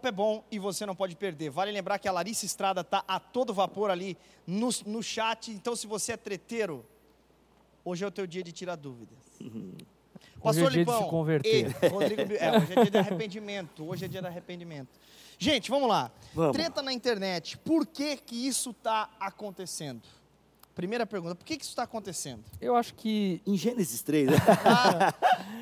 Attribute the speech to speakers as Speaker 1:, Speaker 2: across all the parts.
Speaker 1: papo é bom e você não pode perder. Vale lembrar que a Larissa Estrada tá a todo vapor ali no, no chat. Então, se você é treteiro, hoje é o teu dia de tirar dúvidas.
Speaker 2: Hoje é dia de se converter.
Speaker 1: Rodrigo é, hoje é dia de arrependimento. Hoje é dia de arrependimento. Gente, vamos lá.
Speaker 3: Vamos.
Speaker 1: Treta na internet. Por que que isso está acontecendo? Primeira pergunta. Por que que isso está acontecendo?
Speaker 2: Eu acho que
Speaker 3: Em Gênesis 3, né?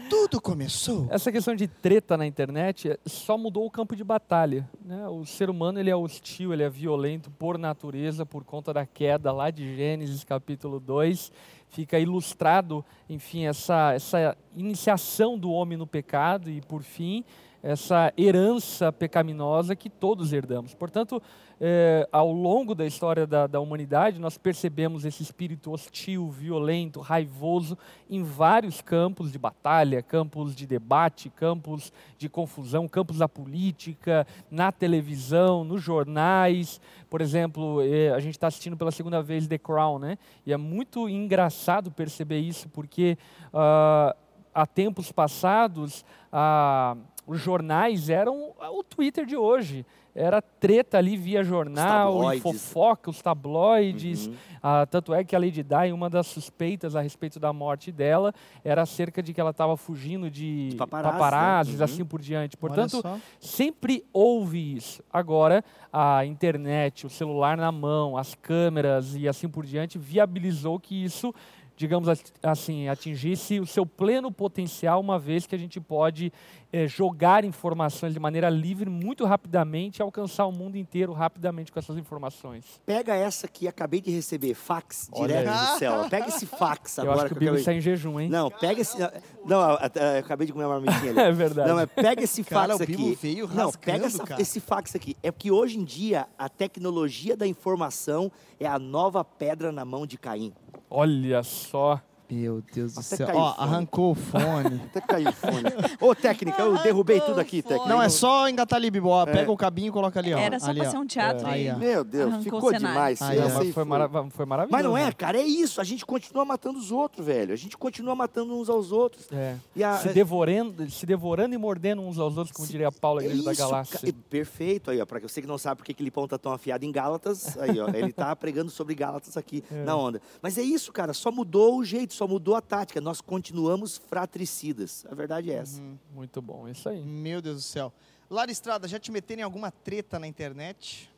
Speaker 1: Tudo começou.
Speaker 2: essa questão de treta na internet só mudou o campo de batalha. Né? O ser humano ele é hostil, ele é violento por natureza, por conta da queda lá de Gênesis capítulo 2. Fica ilustrado, enfim, essa, essa iniciação do homem no pecado e, por fim, essa herança pecaminosa que todos herdamos. Portanto, eh, ao longo da história da, da humanidade, nós percebemos esse espírito hostil, violento, raivoso em vários campos de batalha, campos de debate, campos de confusão, campos da política, na televisão, nos jornais. Por exemplo, eh, a gente está assistindo pela segunda vez The Crown, né? E é muito engraçado perceber isso, porque ah, há tempos passados, ah, os jornais eram o Twitter de hoje. Era treta ali via jornal, e fofoca, os tabloides.
Speaker 3: Uhum.
Speaker 2: Ah, tanto é que a Lady Di, uma das suspeitas a respeito da morte dela, era acerca de que ela estava fugindo de
Speaker 3: De paparazzi, né?
Speaker 2: paparazzis,
Speaker 3: Uhum.
Speaker 2: assim por diante. Portanto, sempre houve isso. Agora, a internet, o celular na mão, as câmeras e assim por diante viabilizou que isso, digamos as- assim, atingisse o seu pleno potencial, uma vez que a gente pode eh, jogar informações de maneira livre muito rapidamente e alcançar o mundo inteiro rapidamente com essas informações.
Speaker 3: Pega essa que acabei de receber, fax,
Speaker 2: Olha
Speaker 3: direto
Speaker 1: aí.
Speaker 3: do céu. Pega esse fax
Speaker 2: Eu
Speaker 3: agora
Speaker 2: acho que o
Speaker 3: eu
Speaker 2: Bibo
Speaker 3: acabei-
Speaker 2: está em jejum, hein?
Speaker 3: Não, pega esse. Não, eu, eu acabei de comer uma marmitinha ali.
Speaker 2: É verdade.
Speaker 3: Não, mas pega esse
Speaker 1: Cara,
Speaker 3: fax
Speaker 1: o
Speaker 3: aqui.
Speaker 1: veio
Speaker 3: Não,
Speaker 1: rasgando,
Speaker 3: pega essa-
Speaker 1: cara.
Speaker 3: esse fax aqui. É porque hoje em dia a tecnologia da informação é a nova pedra na mão de Caim.
Speaker 2: Olha só.
Speaker 1: Meu Deus do
Speaker 3: Até
Speaker 1: céu.
Speaker 3: caiu
Speaker 1: Ó,
Speaker 3: o fone.
Speaker 1: arrancou o fone.
Speaker 3: Até caiu o fone. Ô, técnica, eu derrubei tudo aqui,
Speaker 4: Arrancou o
Speaker 3: técnica.
Speaker 1: Não, é só engatar ali, Bibo. Ó,
Speaker 3: É.
Speaker 1: Pega o cabinho e coloca ali, ó.
Speaker 4: Era só
Speaker 1: ali,
Speaker 4: pra
Speaker 1: ó.
Speaker 4: ser um teatro.
Speaker 1: Aí,
Speaker 4: e-
Speaker 1: ó.
Speaker 3: Meu Deus,
Speaker 4: Arrancou
Speaker 3: ficou
Speaker 4: o cenário.
Speaker 3: demais.
Speaker 1: Aí,
Speaker 3: essa
Speaker 1: ó.
Speaker 2: Mas
Speaker 3: aí
Speaker 2: foi,
Speaker 3: foi.
Speaker 2: mara- foi maravilhoso.
Speaker 3: Mas não é, cara, é isso. A gente continua matando os outros, velho. A gente continua matando uns aos outros.
Speaker 2: É.
Speaker 3: E a-
Speaker 2: se, devorando, se devorando e mordendo uns aos outros, como diria Paulo, a
Speaker 3: É
Speaker 2: igreja da
Speaker 3: isso,
Speaker 2: Galáxia.
Speaker 3: ca- Perfeito aí, ó. Pra você que não sabe por que que Lipão tá tão afiado em Gálatas, aí, ó. Ele tá pregando sobre Gálatas aqui
Speaker 2: É.
Speaker 3: na onda. Mas é isso, cara. Só mudou o jeito, só mudou a tática. Nós continuamos fratricidas. A verdade é essa.
Speaker 1: Uhum.
Speaker 2: Muito bom, isso aí.
Speaker 1: Meu Deus do céu. Lara Estrada, já te meteram em alguma treta na internet?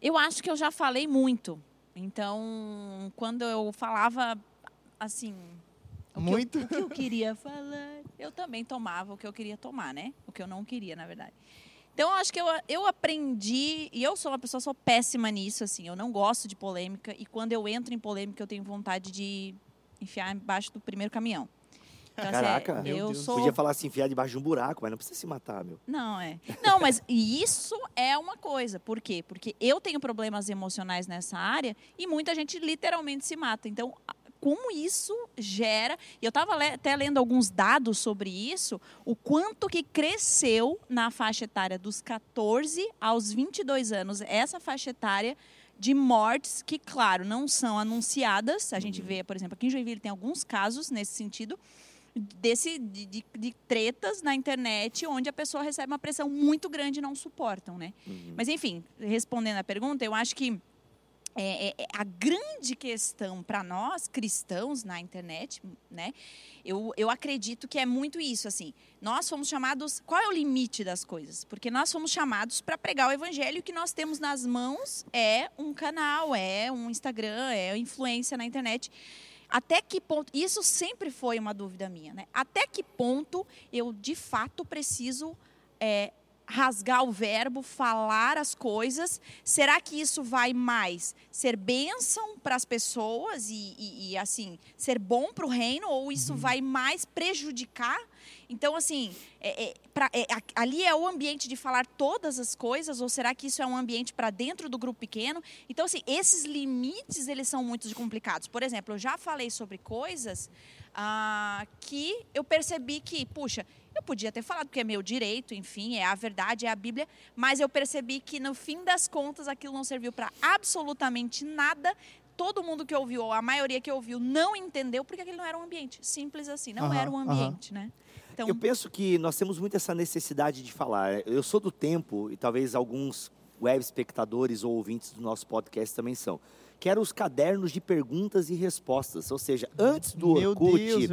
Speaker 4: Eu acho que eu já falei muito. Então, quando eu falava assim. o que eu-
Speaker 1: Muito?
Speaker 4: o que eu queria falar, eu também tomava o que eu queria tomar, né? O que eu não queria, na verdade. Então, eu acho que eu, eu aprendi, e eu sou uma pessoa, sou péssima nisso, assim, eu não gosto de polêmica, e quando eu entro em polêmica, eu tenho vontade de enfiar embaixo do primeiro caminhão. Então, assim, é,
Speaker 3: Caraca.
Speaker 1: Meu
Speaker 4: eu
Speaker 1: Deus.
Speaker 4: sou
Speaker 3: Podia falar assim, enfiar debaixo de um buraco, mas não precisa se matar, meu.
Speaker 4: não, é. Não, mas isso é uma coisa. Por quê? Porque eu tenho problemas emocionais nessa área e muita gente literalmente se mata. Então, como isso gera. E eu estava até lendo alguns dados sobre isso, o quanto que cresceu na faixa etária dos 14 aos 22 anos, essa faixa etária de mortes que, claro, não são anunciadas. A gente vê, por exemplo, aqui em Joinville tem alguns casos nesse sentido desse de, de- de tretas na internet onde a pessoa recebe uma pressão muito grande e não suportam, né? Mas enfim, respondendo à pergunta, eu acho que é, é, é a grande questão para nós cristãos na internet, né? Eu, eu acredito que é muito isso, assim. Nós fomos chamados. Qual é o limite das coisas? Porque nós fomos chamados para pregar o evangelho o que nós temos nas mãos é um canal, é um Instagram, é influência na internet. Até que ponto. Isso sempre foi uma dúvida minha, né? Até que ponto eu de fato preciso. é, rasgar o verbo, falar as coisas. Será que isso vai mais ser bênção para as pessoas e, e- e, assim ser bom para o reino ou isso vai mais prejudicar? Então assim, é- é, pra- é, ali é o ambiente de falar todas as coisas ou será que isso é um ambiente para dentro do grupo pequeno? Então assim, esses limites eles são muito complicados. Por exemplo, eu já falei sobre coisas ah, que eu percebi que, puxa, eu podia ter falado porque é meu direito, enfim, é a verdade, é a Bíblia, mas eu percebi que no fim das contas aquilo não serviu para absolutamente nada. Todo mundo que ouviu, ou a maioria que ouviu, não entendeu porque aquele não era um ambiente. Simples assim, não
Speaker 1: Aham,
Speaker 4: era um
Speaker 1: aham.
Speaker 4: ambiente, né? Então,
Speaker 3: Eu penso que nós temos muito essa necessidade de falar. Eu sou do tempo, e talvez alguns web espectadores ou ouvintes do nosso podcast também são, que eram os cadernos de perguntas e respostas. Ou seja, antes do
Speaker 1: Meu
Speaker 3: Orkut,
Speaker 1: Deus,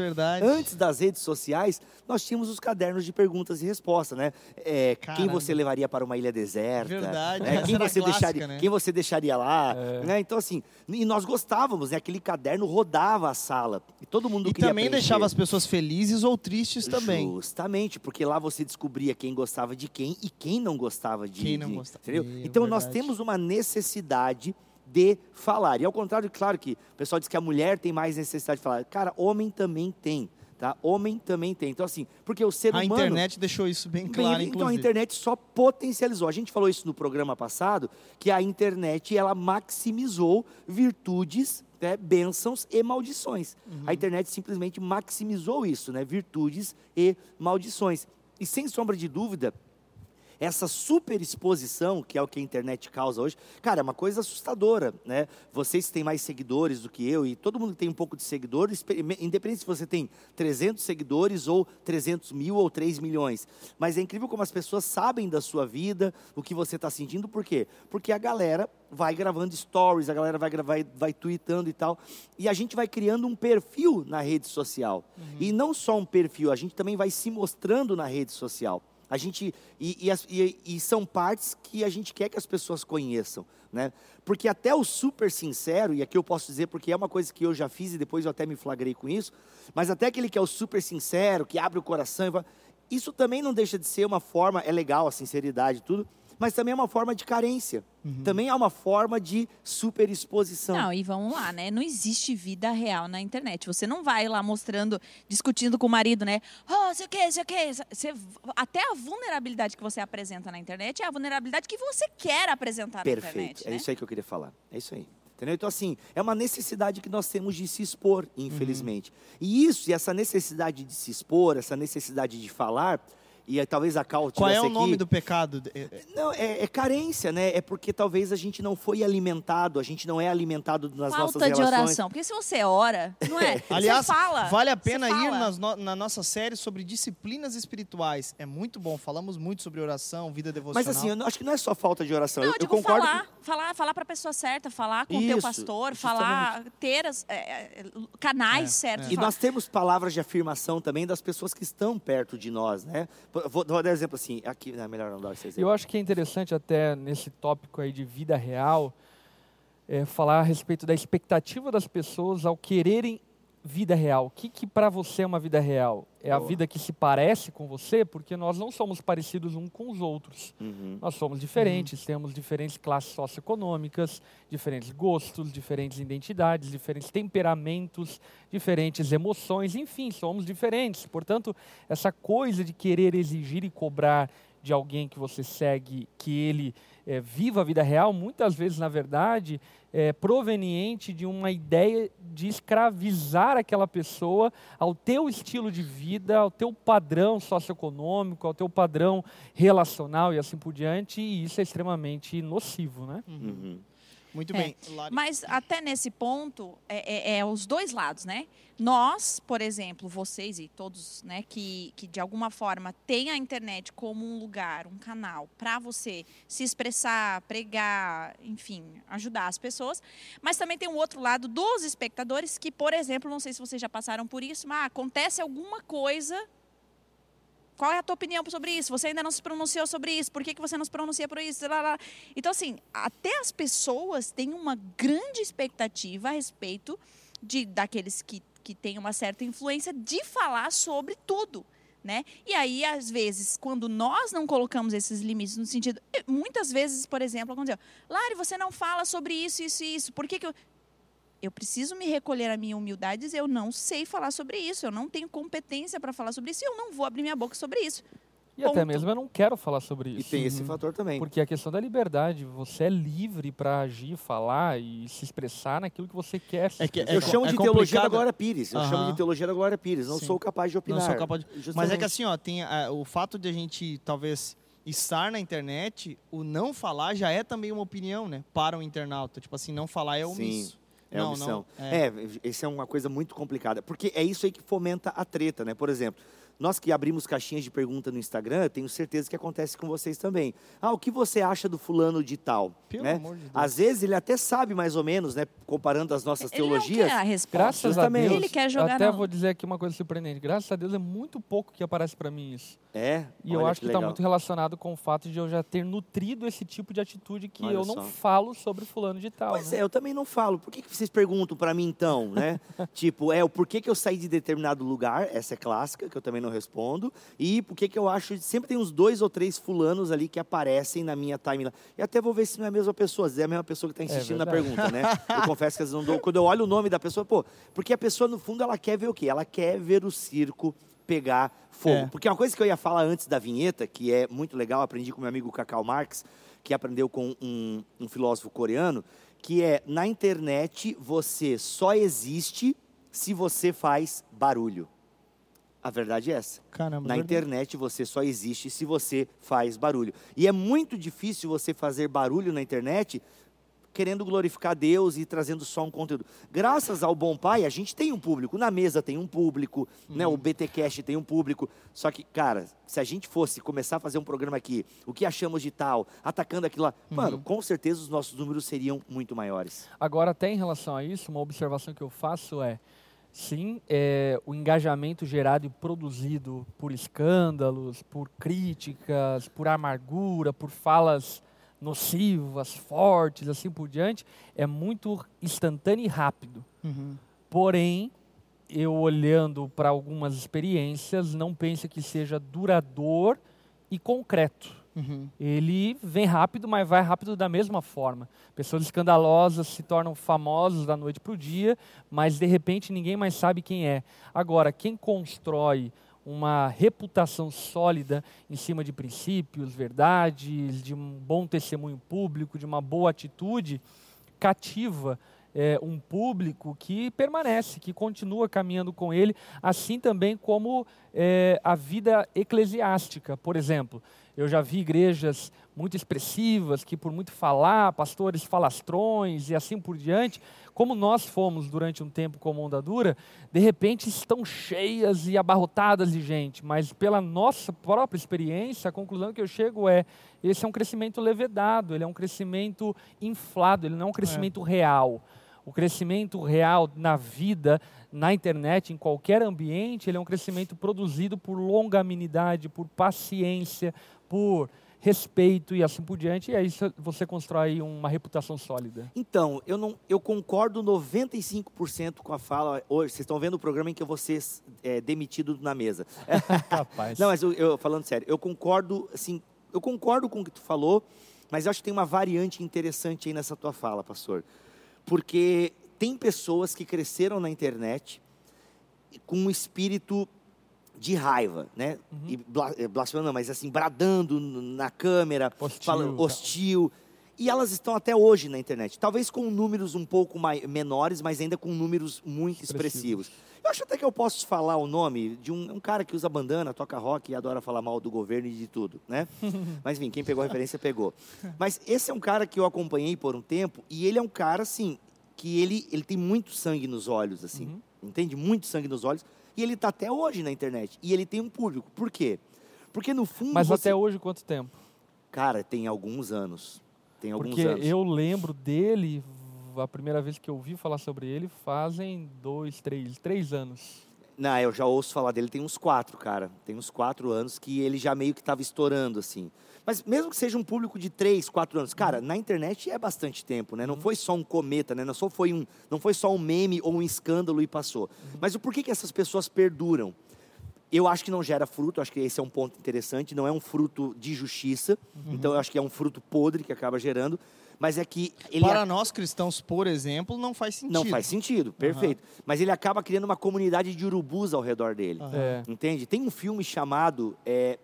Speaker 3: antes das redes sociais, nós tínhamos os cadernos de perguntas e respostas, né? É, quem você levaria para uma ilha deserta?
Speaker 1: Verdade,
Speaker 3: né? Quem você
Speaker 1: clássica,
Speaker 3: deixaria?
Speaker 1: né?
Speaker 3: Quem você deixaria lá?
Speaker 2: É.
Speaker 3: Né? Então assim, e nós gostávamos, né? Aquele caderno rodava a sala e todo mundo
Speaker 1: E
Speaker 3: queria
Speaker 1: também
Speaker 3: preencher.
Speaker 1: deixava as pessoas felizes ou tristes também.
Speaker 3: Justamente, porque lá você descobria quem gostava de quem e quem não gostava de
Speaker 1: Quem não
Speaker 3: de-
Speaker 1: gostava.
Speaker 3: Entendeu?
Speaker 1: Meu,
Speaker 3: então nós
Speaker 1: verdade.
Speaker 3: temos uma necessidade de falar. E ao contrário, claro que o pessoal diz que a mulher tem mais necessidade de falar. Cara, homem também tem, tá? Homem também tem. Então assim, porque o ser
Speaker 1: A
Speaker 3: humano
Speaker 1: internet deixou isso bem
Speaker 3: Bem,
Speaker 1: claro,
Speaker 3: então a
Speaker 1: inclusive.
Speaker 3: internet só potencializou. A gente falou isso no programa passado, que a internet ela maximizou virtudes, né, bênçãos e maldições.
Speaker 1: Uhum.
Speaker 3: A internet simplesmente maximizou isso, né, virtudes e maldições. E sem sombra de dúvida, essa superexposição, que é o que a internet causa hoje, cara, é uma coisa assustadora, né? Vocês têm mais seguidores do que eu e todo mundo que tem um pouco de seguidores, independente se você tem 300 seguidores ou 300 mil ou 3 milhões. Mas é incrível como as pessoas sabem da sua vida, o que você está sentindo, por quê? Porque a galera vai gravando stories, a galera vai, vai, vai tweetando e tal, e a gente vai criando um perfil na rede social. E não só um perfil, a gente também vai se mostrando na rede social. A gente e, e e- e são partes que a gente quer que as pessoas conheçam, né? Porque até o super sincero e aqui eu posso dizer porque é uma coisa que eu já fiz e depois eu até me flagrei com isso, mas até aquele que é o super sincero, que abre o coração, isso também não deixa de ser uma forma é legal a sinceridade tudo, mas também é uma forma de carência. Também é uma forma de superexposição.
Speaker 4: Não, e vamos lá, né? Não existe vida real na internet. Você não vai lá mostrando, discutindo com o marido, né? Oh, sei o que, sei o que. Você, até a vulnerabilidade que você apresenta na internet é a vulnerabilidade que você quer apresentar na
Speaker 3: Perfeito.
Speaker 4: internet.
Speaker 3: É
Speaker 4: né?
Speaker 3: isso aí que eu queria falar. É isso aí. Entendeu? Então, assim, é uma necessidade que nós temos de se expor, infelizmente. E isso, e essa necessidade de se expor, essa necessidade de falar, e aí, talvez a Cal
Speaker 1: Qual é o nome
Speaker 3: aqui-
Speaker 1: do pecado? É- é-
Speaker 3: Não, é, é carência, né? É porque talvez a gente não foi alimentado, a gente não é alimentado nas nossas
Speaker 4: Falta de
Speaker 3: relações.
Speaker 4: oração. Porque se você ora, não é?
Speaker 1: Aliás,
Speaker 4: você fala.
Speaker 1: vale a
Speaker 4: você
Speaker 1: pena ir nas no- na nossa série sobre disciplinas espirituais. É muito bom. Falamos muito sobre oração, vida devocional.
Speaker 3: Mas assim, eu não- acho que não é só falta de oração.
Speaker 4: Não,
Speaker 3: eu,
Speaker 4: eu
Speaker 3: eu
Speaker 4: digo
Speaker 3: concordo.
Speaker 4: falar,
Speaker 3: com-
Speaker 4: falar, falar para a pessoa certa, falar com o teu pastor, falar, ter as, é, é, canais
Speaker 1: É,
Speaker 4: certos.
Speaker 3: E
Speaker 4: falar.
Speaker 3: nós temos palavras de afirmação também das pessoas que estão perto de nós, né? Vou, vou dar um exemplo assim, aqui, não, é melhor não dar esse exemplo.
Speaker 2: Eu acho que é interessante até nesse tópico aí de vida real, é, falar a respeito da expectativa das pessoas ao quererem vida real. O que, que para você é uma vida real? É a
Speaker 3: Boa.
Speaker 2: vida que se parece com você? Porque nós não somos parecidos uns com os outros.
Speaker 3: Uhum.
Speaker 2: Nós somos diferentes, temos diferentes classes socioeconômicas, diferentes gostos, diferentes identidades, diferentes temperamentos, diferentes emoções, enfim, somos diferentes. Portanto, essa coisa de querer exigir e cobrar de alguém que você segue que ele eh, viva a vida real, muitas vezes, na verdade, é proveniente de uma ideia de escravizar aquela pessoa ao teu estilo de vida, ao teu padrão socioeconômico, ao teu padrão relacional e assim por diante, e isso é extremamente nocivo, né?
Speaker 3: Uhum.
Speaker 1: Muito
Speaker 4: É.
Speaker 1: bem.
Speaker 4: Mas até nesse ponto, é, é- é os dois lados, né? Nós, por exemplo, vocês e todos, né, que, que de alguma forma têm a internet como um lugar, um canal para você se expressar, pregar, enfim, ajudar as pessoas. Mas também tem um outro lado dos espectadores que, por exemplo, não sei se vocês já passaram por isso, mas acontece alguma coisa. Qual é a tua opinião sobre isso? Você ainda não se pronunciou sobre isso? Por que, que você não se pronuncia por isso? Então, assim, até as pessoas têm uma grande expectativa a respeito de daqueles que, que têm uma certa influência de falar sobre tudo. Né? E aí, às vezes, quando nós não colocamos esses limites no sentido. Muitas vezes, por exemplo, aconteceu. Lari, você não fala sobre isso, isso e isso. Por que, que eu. Eu preciso me recolher a minha humildade e dizer, eu não sei falar sobre isso, eu não tenho competência para falar sobre isso e eu não vou abrir minha boca sobre isso.
Speaker 2: E até
Speaker 4: Ponto.
Speaker 2: mesmo eu não quero falar sobre
Speaker 3: E
Speaker 2: isso.
Speaker 3: tem esse fator também.
Speaker 2: Porque a questão da liberdade, você é livre para agir, falar e se expressar naquilo que você quer.
Speaker 1: É que-
Speaker 2: expressar.
Speaker 3: Eu chamo
Speaker 1: é
Speaker 3: de teologia da. Glória Pires. Eu chamo de teologia da Glória Pires. Não
Speaker 1: Sim.
Speaker 3: sou capaz de opinar.
Speaker 1: Não sou capaz de- Mas é que assim, ó, tem o fato de a gente talvez estar na internet, o não falar já é também uma opinião, né? Para o internauta. Tipo assim, não falar é
Speaker 3: Sim,
Speaker 1: omisso.
Speaker 3: É
Speaker 1: não,
Speaker 3: omissão.
Speaker 1: não. É.
Speaker 3: É, isso é uma coisa muito complicada. Porque é isso aí que fomenta a treta, né? Por exemplo, nós que abrimos caixinhas de pergunta no Instagram, tenho certeza que acontece com vocês também. Ah, o que você acha do fulano de tal?
Speaker 1: Pelo
Speaker 3: né?
Speaker 1: amor de Deus.
Speaker 3: Às vezes ele até sabe mais ou menos, né? Comparando as nossas
Speaker 4: Ele não
Speaker 3: teologias.
Speaker 4: quer a resposta.
Speaker 2: Graças
Speaker 3: Justamente.
Speaker 2: a Deus.
Speaker 4: Ele quer jogar
Speaker 2: Até
Speaker 4: na-
Speaker 2: vou dizer aqui uma coisa surpreendente. Graças a Deus é muito pouco que aparece para mim isso.
Speaker 3: É.
Speaker 2: E eu
Speaker 3: olha
Speaker 2: acho que está muito relacionado com o fato de eu já ter nutrido esse tipo de atitude que
Speaker 3: Olha
Speaker 2: eu
Speaker 3: só.
Speaker 2: não falo sobre fulano de tal.
Speaker 3: Pois
Speaker 2: né?
Speaker 3: é, eu também não falo. Por que, que vocês perguntam para mim então, né? tipo, é o porquê que eu saí de determinado lugar, essa é clássica, que eu também não respondo. E por que que eu acho, sempre tem uns dois ou três fulanos ali que aparecem na minha timeline. E até vou ver se não é a mesma pessoa, às vezes é a mesma pessoa que está insistindo na
Speaker 2: verdade.
Speaker 3: pergunta, né? Eu confesso que às vezes não dou, quando eu olho o nome da pessoa, pô, porque a pessoa no fundo ela quer ver o quê? Ela quer ver o circo pegar fogo.
Speaker 1: É.
Speaker 3: Porque uma coisa que eu ia falar antes da vinheta, que é muito legal, aprendi com meu amigo Cacau Marx, que aprendeu com um, um filósofo coreano, que é na internet você só existe se você faz barulho. A verdade é essa.
Speaker 1: Caramba,
Speaker 3: Na
Speaker 1: verdade.
Speaker 3: internet você só existe se você faz barulho. E é muito difícil você fazer barulho na internet querendo glorificar Deus e trazendo só um conteúdo. Graças ao Bom Pai, a gente tem um público. Na mesa tem um público, né?
Speaker 1: Uhum.
Speaker 3: o BTcast tem um público. Só que, cara, se a gente fosse começar a fazer um programa aqui, o que achamos de tal, atacando aquilo lá,
Speaker 1: Uhum.
Speaker 3: mano, com certeza os nossos números seriam muito maiores.
Speaker 2: Agora, até em relação a isso, uma observação que eu faço é, sim, é, o engajamento gerado e produzido por escândalos, por críticas, por amargura, por falas nocivas, fortes, assim por diante, é muito instantâneo e rápido.
Speaker 1: Uhum.
Speaker 2: Porém, eu olhando para algumas experiências, não penso que seja duradouro e concreto.
Speaker 1: Uhum.
Speaker 2: Ele vem rápido, mas vai rápido da mesma forma. Pessoas escandalosas se tornam famosas da noite para o dia, mas de repente ninguém mais sabe quem é. Agora, quem constrói uma reputação sólida em cima de princípios, verdades, de um bom testemunho público, de uma boa atitude, cativa é, um público que permanece, que continua caminhando com ele, assim também como é, a vida eclesiástica, por exemplo. Eu já vi igrejas muito expressivas, que por muito falar, pastores falastrões e assim por diante, como nós fomos durante um tempo como onda dura, de repente estão cheias e abarrotadas de gente, mas pela nossa própria experiência, a conclusão que eu chego é, esse é um crescimento levedado, ele é um crescimento inflado, ele não é um crescimento real. O crescimento real na vida, na internet, em qualquer ambiente, ele é um crescimento produzido por longanimidade, por paciência, por respeito e assim por diante, e aí cê- você constrói uma reputação sólida.
Speaker 3: Então, eu, não, eu concordo 95% com a fala. Hoje, vocês estão vendo o programa em que eu vou ser é, demitido na mesa.
Speaker 2: Capaz.
Speaker 3: Não, mas eu, eu- falando sério, eu concordo, assim, eu concordo com o que tu falou, mas eu acho que tem uma variante interessante aí nessa tua fala, pastor. Porque tem pessoas que cresceram na internet com um espírito de raiva, né? E bla, eh, blasfemando, não, mas assim, bradando na câmera,
Speaker 2: Hostil,
Speaker 3: falando
Speaker 2: tá.
Speaker 3: hostil. E elas estão até hoje na internet, talvez com números um pouco mai, menores, mas ainda com números muito
Speaker 2: Expressivos.
Speaker 3: expressivos. Eu acho até que eu posso falar o nome de um, um cara que usa bandana, toca rock e adora falar mal do governo e de tudo, né? Mas enfim, quem pegou a referência pegou. Mas esse é um cara que eu acompanhei por um tempo e ele é um cara assim que ele, ele tem muito sangue nos olhos, assim,
Speaker 2: Uhum.
Speaker 3: entende? Muito sangue nos olhos e ele está até hoje na internet e ele tem um público. Por quê? Porque no fundo
Speaker 2: Mas
Speaker 3: você...
Speaker 2: até hoje, quanto tempo?
Speaker 3: cara tem alguns anos, tem alguns
Speaker 2: Porque
Speaker 3: anos.
Speaker 2: eu lembro dele, a primeira vez que eu ouvi falar sobre ele, fazem dois, três, três anos.
Speaker 3: Não, eu já ouço falar dele tem uns quatro, cara. Tem uns quatro anos que ele já meio que estava estourando, assim. Mas mesmo que seja um público de três, quatro anos, cara, na internet é bastante tempo, né? Não foi só um cometa, né? Não só foi um, não foi só um meme ou um escândalo e passou. Mas o porquê que essas pessoas perduram? Eu acho que não gera fruto, acho que esse é um ponto interessante, não é um fruto de justiça, então eu acho que é um fruto podre que acaba gerando, mas é que ele
Speaker 1: Para nós cristãos, por exemplo, não faz sentido.
Speaker 3: não faz sentido, perfeito. Mas ele acaba criando uma comunidade de urubus ao redor dele.
Speaker 1: Aham.
Speaker 2: É.
Speaker 3: Entende? Tem um filme chamado, é,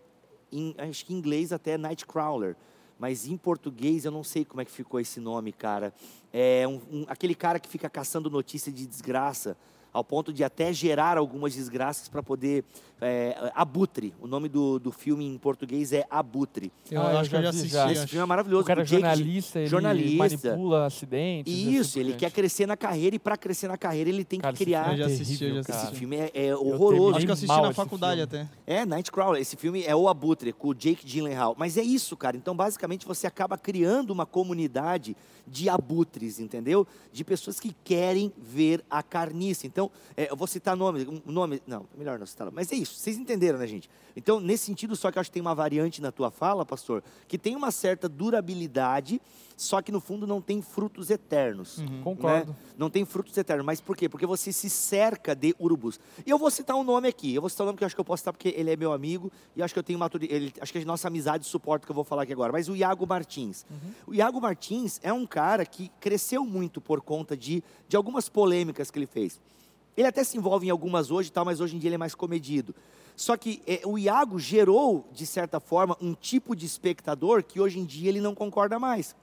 Speaker 3: em, acho que em inglês até Nightcrawler, mas em português eu não sei como é que ficou esse nome, cara. É um- um- aquele cara que fica caçando notícia de desgraça. Ao ponto de até gerar algumas desgraças para poder. É, Abutre, o nome do, do filme em português é Abutre.
Speaker 1: Eu acho que eu já assisti,
Speaker 3: Esse
Speaker 1: acho.
Speaker 3: filme é maravilhoso.
Speaker 2: O cara é jornalista, ele
Speaker 3: jornalista.
Speaker 2: manipula acidentes. e assim
Speaker 3: Isso, ele quer crescer na carreira e para crescer na carreira ele tem
Speaker 2: Cara,
Speaker 3: que
Speaker 2: esse
Speaker 3: criar.
Speaker 1: Eu já
Speaker 2: é
Speaker 1: assisti, eu já assisti.
Speaker 3: Esse filme é, é
Speaker 2: Eu
Speaker 3: horroroso.
Speaker 1: Acho que eu assisti na
Speaker 2: esse
Speaker 1: faculdade até.
Speaker 3: É, Nightcrawler. Esse filme é o Abutre, com o Jake Gyllenhaal. Mas é isso, cara. Então, basicamente, você acaba criando uma comunidade de abutres, entendeu? De pessoas que querem ver a carniça. Então, é, eu vou citar nome, nome, não, melhor não citar. Mas é isso, vocês entenderam, né, gente? Então, nesse sentido, só que eu acho que tem uma variante na tua fala, pastor, que tem uma certa durabilidade, só que no fundo não tem frutos eternos.
Speaker 2: Concordo.
Speaker 3: né? Não tem frutos eternos. Mas por quê? Porque você se cerca de urubus. E eu vou citar um nome aqui. Eu vou citar um nome que eu acho que eu posso citar porque ele é meu amigo e acho que eu tenho maturidade. Acho que a nossa amizade suporta o que eu vou falar aqui agora. Mas o Iago Martins. O Iago Martins é um cara que cresceu muito por conta de, de algumas polêmicas que ele fez. Ele até se envolve em algumas hoje e tal, mas hoje em dia ele é mais comedido. Só que é, o Iago gerou, de certa forma, um tipo de espectador que hoje em dia ele não concorda mais.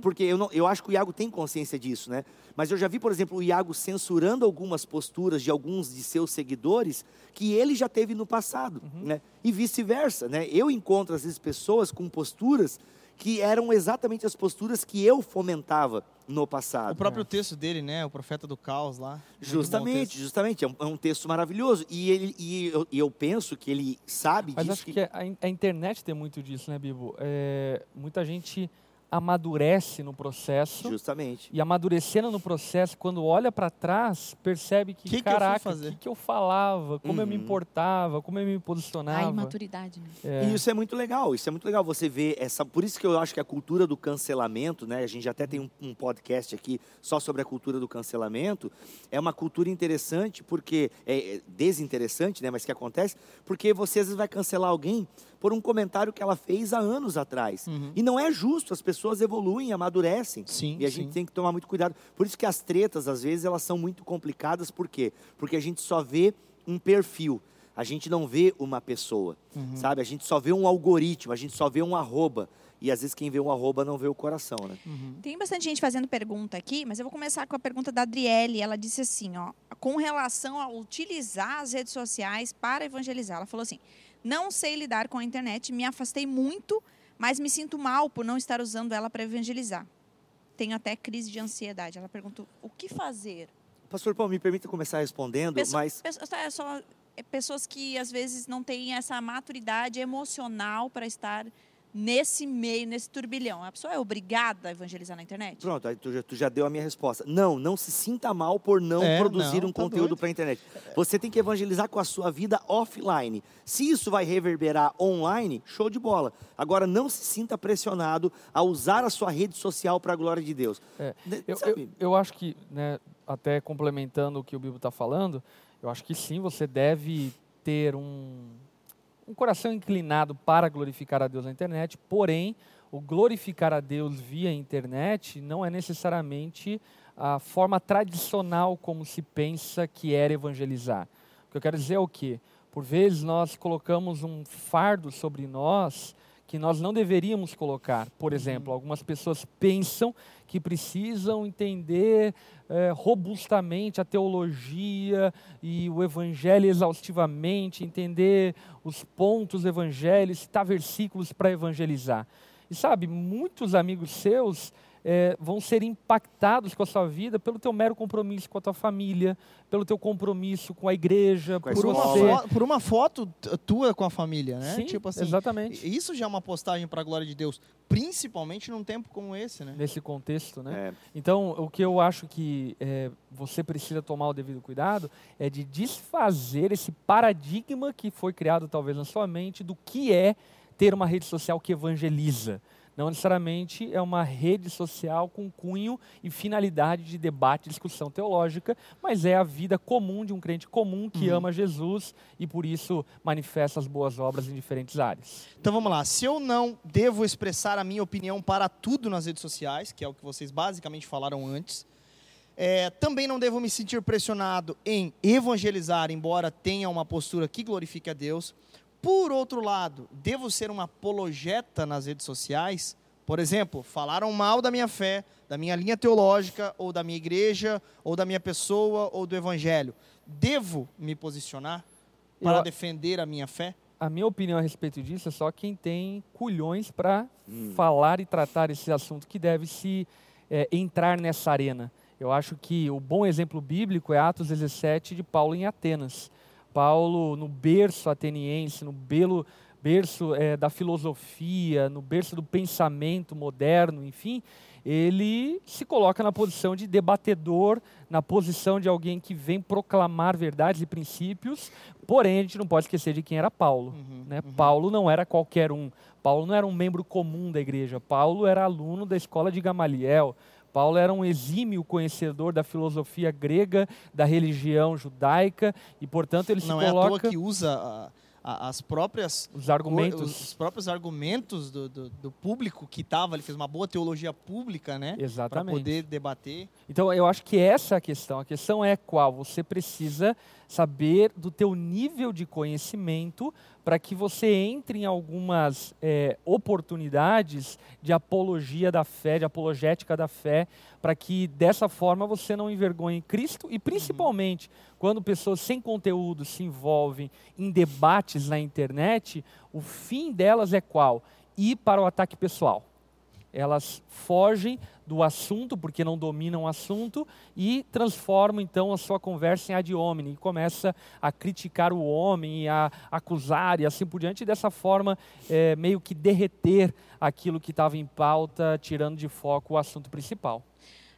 Speaker 3: Porque eu, não, eu acho que o Iago tem consciência disso, né? Mas eu já vi, por exemplo, o Iago censurando algumas posturas de alguns de seus seguidores que ele já teve no passado, né? E vice-versa, né? Eu encontro, às vezes, pessoas com posturas que eram exatamente as posturas que eu fomentava no passado.
Speaker 1: O próprio texto dele, né? O Profeta do Caos lá.
Speaker 3: Justamente, justamente. É um, é um texto maravilhoso. E, ele, e, eu, e eu penso que ele sabe
Speaker 2: Mas
Speaker 3: disso.
Speaker 2: acho que a, in- a internet tem muito disso, né, Bibo? É, muita gente amadurece no processo.
Speaker 3: Justamente.
Speaker 2: E amadurecendo no processo, quando olha para trás, percebe que,
Speaker 1: Que
Speaker 2: caraca, o que, que eu falava, como eu me
Speaker 3: Uhum.
Speaker 2: importava, como eu me
Speaker 4: A
Speaker 2: posicionava.
Speaker 4: imaturidade, né?
Speaker 2: É.
Speaker 3: E isso é muito legal, isso é muito legal você ver essa. Por isso que eu acho que a cultura do cancelamento, né? A gente até tem um, um podcast aqui só sobre a cultura do cancelamento. É uma cultura interessante, porque. É é desinteressante, né? Mas que acontece, porque você às vezes vai cancelar alguém por um comentário que ela fez há anos atrás.
Speaker 1: Uhum.
Speaker 3: E não é justo, as pessoas evoluem, amadurecem.
Speaker 1: Sim,
Speaker 3: E a
Speaker 1: sim.
Speaker 3: gente tem que tomar muito cuidado. Por isso que as tretas, às vezes, elas são muito complicadas. Por quê? Porque a gente só vê um perfil. A gente não vê uma pessoa,
Speaker 1: Uhum.
Speaker 3: sabe? A gente só vê um algoritmo, a gente só vê um arroba. E às vezes quem vê um arroba não vê o coração, né?
Speaker 1: Uhum.
Speaker 4: Tem bastante gente fazendo pergunta aqui, mas eu vou começar com a pergunta da Adriele. Ela disse assim, ó, com relação a utilizar as redes sociais para evangelizar. Ela falou assim: "Não sei lidar com a internet, me afastei muito, mas me sinto mal por não estar usando ela para evangelizar. Tenho até crise de ansiedade." Ela perguntou: "O que fazer?"
Speaker 3: Pastor Paulo, me permita começar respondendo,
Speaker 4: Pessoa-
Speaker 3: mas
Speaker 4: é só é, pessoas que às vezes não têm essa maturidade emocional para estar nesse meio, nesse turbilhão. A pessoa é obrigada a evangelizar na internet?
Speaker 3: pronto, aí tu já, tu já deu a minha resposta. Não, não se sinta mal por não
Speaker 1: É,
Speaker 3: produzir
Speaker 1: não,
Speaker 3: um
Speaker 1: tá
Speaker 3: conteúdo para a internet. Você tem que evangelizar com a sua vida offline. Se isso vai reverberar online, show de bola. Agora, não se sinta pressionado a usar a sua rede social para a glória de Deus.
Speaker 2: É, Eu, eu, eu acho que, né, até complementando o que o Bibo está falando, eu acho que sim, você deve ter um, um coração inclinado para glorificar a Deus na internet, porém, o glorificar a Deus via internet não é necessariamente a forma tradicional como se pensa que era evangelizar. O que eu quero dizer é o quê? Por vezes nós colocamos um fardo sobre nós que nós não deveríamos colocar. Por exemplo, algumas pessoas pensam que precisam entender eh, robustamente a teologia e o evangelho exaustivamente, entender os pontos evangelho, citar versículos para evangelizar. E sabe, muitos amigos seus eh, vão ser impactados com a sua vida pelo teu mero compromisso com a tua família, pelo teu compromisso com a igreja,
Speaker 3: Com a
Speaker 2: por
Speaker 1: uma, foto, por uma foto tua com a família, né?
Speaker 2: Sim,
Speaker 1: tipo assim,
Speaker 2: exatamente.
Speaker 1: Isso já é uma postagem para a glória de Deus, principalmente num tempo como esse, né?
Speaker 2: Nesse contexto, né?
Speaker 3: É,
Speaker 2: Então, o que eu acho que eh, você precisa tomar o devido cuidado é de desfazer esse paradigma que foi criado talvez na sua mente do que é ter uma rede social que evangeliza. Não necessariamente é uma rede social com cunho e finalidade de debate e discussão teológica, mas é a vida comum de um crente comum que
Speaker 1: Uhum.
Speaker 2: ama Jesus e por isso manifesta as boas obras em diferentes áreas.
Speaker 1: Então vamos lá. Se eu não devo expressar a minha opinião para tudo nas redes sociais, que é o que vocês basicamente falaram antes, é, também não devo me sentir pressionado em evangelizar, embora tenha uma postura que glorifique a Deus. Por outro lado, devo ser uma apologeta nas redes sociais? Por exemplo, falaram mal da minha fé, da minha linha teológica, ou da minha igreja, ou da minha pessoa, ou do evangelho. Devo me posicionar para
Speaker 2: Eu-
Speaker 1: defender a minha fé?
Speaker 2: A minha opinião a respeito disso é só quem tem culhões para
Speaker 3: Hum.
Speaker 2: falar e tratar esse assunto que deve se é, entrar nessa arena. Eu acho que o bom exemplo bíblico é Atos 17 de Paulo em Atenas. Paulo no berço ateniense, no belo berço é, da filosofia, no berço do pensamento moderno, enfim, ele se coloca na posição de debatedor, na posição de alguém que vem proclamar verdades e princípios, porém a gente não pode esquecer de quem era Paulo. né? Paulo não era qualquer um. Paulo não era um membro comum da igreja. Paulo era aluno da escola de Gamaliel. Paulo era um exímio conhecedor da filosofia grega, da religião judaica, e portanto ele
Speaker 1: Não
Speaker 2: se
Speaker 1: é à toa
Speaker 2: coloca
Speaker 1: que usa a- a- as próprias
Speaker 2: os argumentos.
Speaker 1: os, os próprios argumentos do, do- do público que estava, ele fez uma boa teologia pública, né? Para
Speaker 2: Exatamente.
Speaker 1: poder debater.
Speaker 2: Então eu acho que essa é a questão. A questão é qual? Você precisa saber do teu nível de conhecimento para que você entre em algumas eh, oportunidades de apologia da fé, de apologética da fé, para que dessa forma você não envergonhe Cristo e principalmente quando pessoas sem conteúdo se envolvem em debates na internet, o fim delas é qual? Ir para o ataque pessoal elas fogem do assunto porque não dominam o assunto e transformam então a sua conversa em ad hominem e começa a criticar o homem, a acusar e assim por diante e dessa forma é, meio que derreter aquilo que estava em pauta, tirando de foco o assunto principal.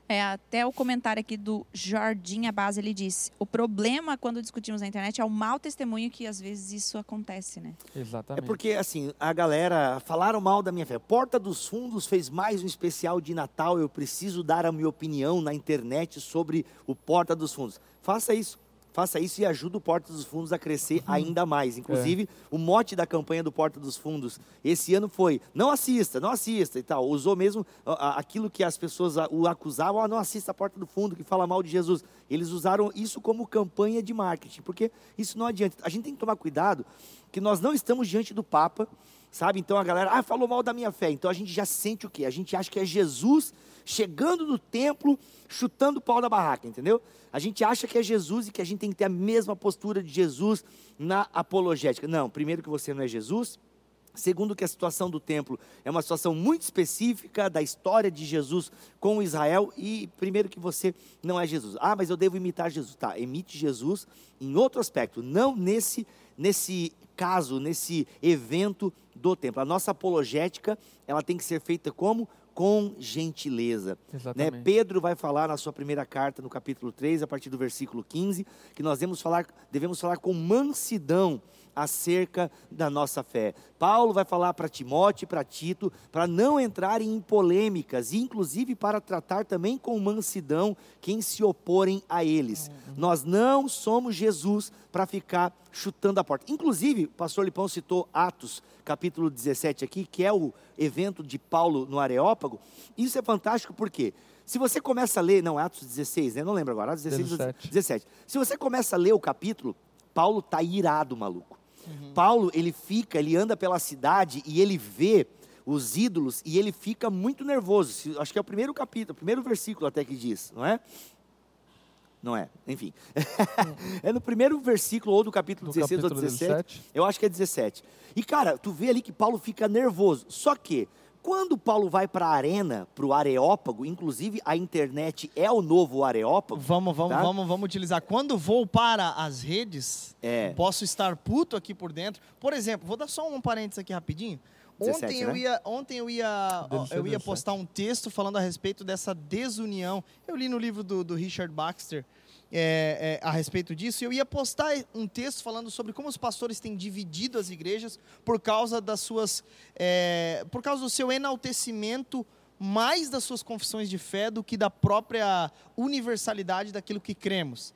Speaker 4: É, até o comentário aqui do Jordinha Base, ele disse: o problema quando discutimos na internet é o mau testemunho que às vezes isso acontece, né?
Speaker 3: É
Speaker 2: Exatamente.
Speaker 3: porque, assim, a galera falaram mal da minha fé. Porta dos Fundos fez mais um especial de Natal. Eu preciso dar a minha opinião na internet sobre o Porta dos Fundos. Faça isso. Faça isso e ajude o Porta dos Fundos a crescer ainda mais. Inclusive, o mote da campanha do Porta dos Fundos esse ano foi: não assista, não assista e tal. Usou mesmo aquilo que as pessoas o acusavam: ah, não assista a Porta do Fundo, que fala mal de Jesus. Eles usaram isso como campanha de marketing, porque isso não adianta. A gente tem que tomar cuidado que nós não estamos diante do Papa, sabe? Então a galera, ah, falou mal da minha fé. Então a gente já sente o quê? A gente acha que é Jesus chegando no templo, chutando o pau da barraca, entendeu? A gente acha que é Jesus e que a gente tem que ter a mesma postura de Jesus na apologética. Não, primeiro que você não é Jesus, Segundo, que a situação do templo é uma situação muito específica da história de Jesus com Israel. E primeiro, que você não é Jesus. Ah, mas eu devo imitar Jesus. Tá, imite Jesus em outro aspecto, não nesse, nesse caso, nesse evento do templo. A nossa apologética, ela tem que ser feita como? Com gentileza. Né? Pedro vai falar na sua primeira carta, no capítulo 3, a partir do versículo 15, que nós devemos falar, devemos falar com mansidão acerca da nossa fé. Paulo vai falar para Timóteo e para Tito para não entrarem em polêmicas, e inclusive para tratar também com mansidão quem se oporem a eles. Nós não somos Jesus para ficar chutando a porta. Inclusive, o pastor Lipão citou Atos, capítulo 17 aqui, que é o evento de Paulo no Areópago. Isso é fantástico porque se você começa a ler, não, Atos 16, né? Não lembro agora, Atos 16,
Speaker 2: 17.
Speaker 3: 17. Se você começa a ler o capítulo, Paulo tá irado, maluco. Paulo, ele fica, ele anda pela cidade e ele vê os ídolos e ele fica muito nervoso. Acho que é o primeiro capítulo, o primeiro versículo até que diz, não é? Não é, enfim. é no primeiro versículo ou do capítulo
Speaker 2: No
Speaker 3: 16 ou
Speaker 2: capítulo
Speaker 3: 17.
Speaker 2: 17.
Speaker 3: Eu acho que é 17. E cara, tu vê ali que Paulo fica nervoso. Só que quando Paulo vai para a arena, para o Areópago, inclusive a internet é o novo Areópago.
Speaker 1: Vamos, vamos,
Speaker 3: Tá?
Speaker 1: vamos, vamos utilizar. Quando vou para as redes,
Speaker 3: É.
Speaker 1: posso estar puto aqui por dentro. Por exemplo, vou dar só um parênteses aqui rapidinho.
Speaker 3: 17,
Speaker 1: Ontem eu
Speaker 3: né?
Speaker 1: ia, ontem eu ia, eu ia
Speaker 2: 17.
Speaker 1: postar um texto falando a respeito dessa desunião. Eu li no livro do, do Richard Baxter é, é, a respeito disso. Eu ia postar um texto falando sobre como os pastores têm dividido as igrejas por causa das suas, é, por causa do seu enaltecimento mais das suas confissões de fé do que da própria universalidade daquilo que cremos.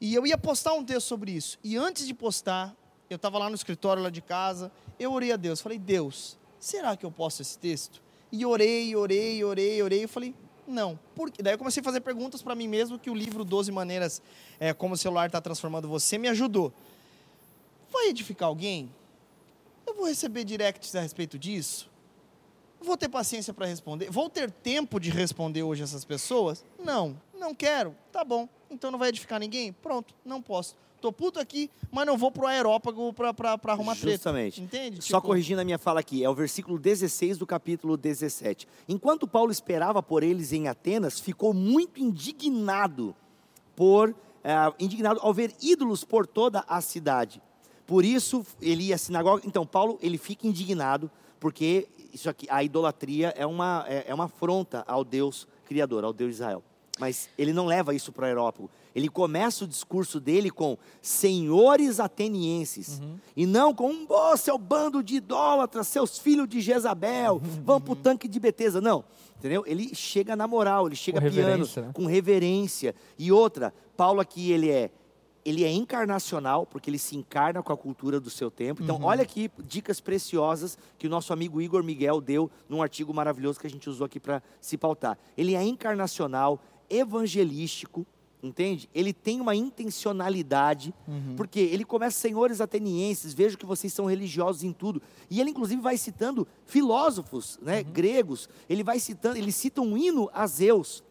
Speaker 1: E eu ia postar um texto sobre isso. E antes de postar, eu estava lá no escritório lá de casa, eu orei a Deus. Falei, Deus, será que eu posto esse texto? E orei, orei, orei, orei. Eu falei, não. Por quê? Daí eu comecei a fazer perguntas para mim mesmo, que o livro 12 Maneiras é, Como o Celular Está Transformando Você me ajudou. Vai edificar alguém? Eu vou receber directs a respeito disso? Vou ter paciência para responder? Vou ter tempo de responder hoje essas pessoas? Não, não quero. Tá bom. Então não vai edificar ninguém? Pronto, não posso. Tô puto aqui, mas não vou pro aerópago pra, pra, pra arrumar treta.
Speaker 3: Justamente.
Speaker 1: Entende?
Speaker 3: Só
Speaker 1: Tipo,
Speaker 3: corrigindo a minha fala aqui, é o versículo 16 do capítulo 17. Enquanto Paulo esperava por eles em Atenas, ficou muito indignado por eh, indignado ao ver ídolos por toda a cidade. Por isso ele ia à sinagoga. Então Paulo ele fica indignado porque isso aqui, a idolatria é uma é, é uma afronta ao Deus criador, ao Deus de Israel. Mas ele não leva isso para o aerópago. Ele começa o discurso dele com senhores atenienses. E não com um, oh, seu bando de idólatras, seus filhos de Jezabel, vão para o tanque de Betesda. Não, entendeu? Ele chega na moral, ele chega
Speaker 2: Com
Speaker 3: piano,
Speaker 2: né?
Speaker 3: com reverência. E outra, Paulo aqui, ele é ele é encarnacional, porque ele se encarna com a cultura do seu tempo. Então, olha aqui dicas preciosas que o nosso amigo Igor Miguel deu num artigo maravilhoso que a gente usou aqui para se pautar. Ele é encarnacional, evangelístico, entende? Ele tem uma intencionalidade, porque ele começa, senhores atenienses, vejo que vocês são religiosos em tudo. E ele, inclusive, vai citando filósofos né, gregos, ele vai citando, ele cita um hino a Zeus.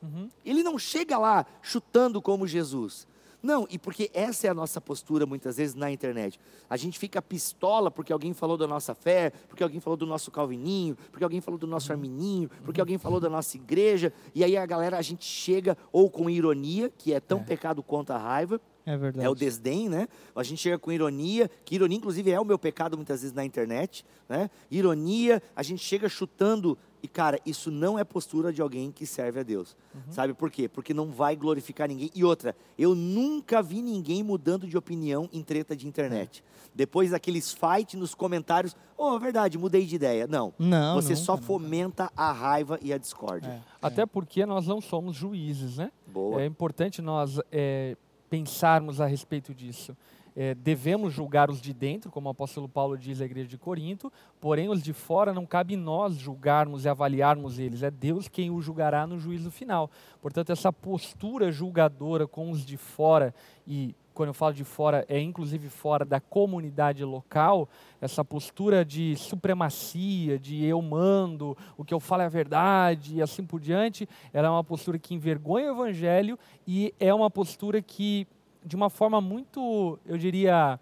Speaker 3: Ele não chega lá chutando como Jesus. Não, e porque essa é a nossa postura muitas vezes na internet. A gente fica pistola porque alguém falou da nossa fé, porque alguém falou do nosso calvininho, porque alguém falou do nosso armininho, porque alguém falou da nossa igreja, e aí a galera, a gente chega ou com ironia, que é tão pecado quanto a raiva,
Speaker 1: É verdade.
Speaker 3: é o desdém, né? A gente chega com ironia, que ironia, inclusive, é o meu pecado muitas vezes na internet, né? Ironia, a gente chega chutando, e cara, isso não é postura de alguém que serve a Deus. Sabe por quê? Porque não vai glorificar ninguém. E outra, eu nunca vi ninguém mudando de opinião em treta de internet. Depois daqueles fight nos comentários, oh, é verdade, mudei de ideia. Não.
Speaker 1: Não,
Speaker 3: Você
Speaker 1: nunca,
Speaker 3: só
Speaker 1: nunca.
Speaker 3: fomenta a raiva e a discórdia.
Speaker 1: É.
Speaker 2: Até porque nós não somos juízes, né?
Speaker 3: Boa.
Speaker 2: É importante nós é, pensarmos a respeito disso. É, devemos julgar os de dentro, como o apóstolo Paulo diz à igreja de Corinto, porém os de fora não cabe nós julgarmos e avaliarmos eles, é Deus quem o julgará no juízo final. Portanto, essa postura julgadora com os de fora, e quando eu falo de fora, é inclusive fora da comunidade local, essa postura de supremacia, de eu mando, o que eu falo é a verdade e assim por diante, ela é uma postura que envergonha o evangelho e é uma postura que, de uma forma muito, eu diria,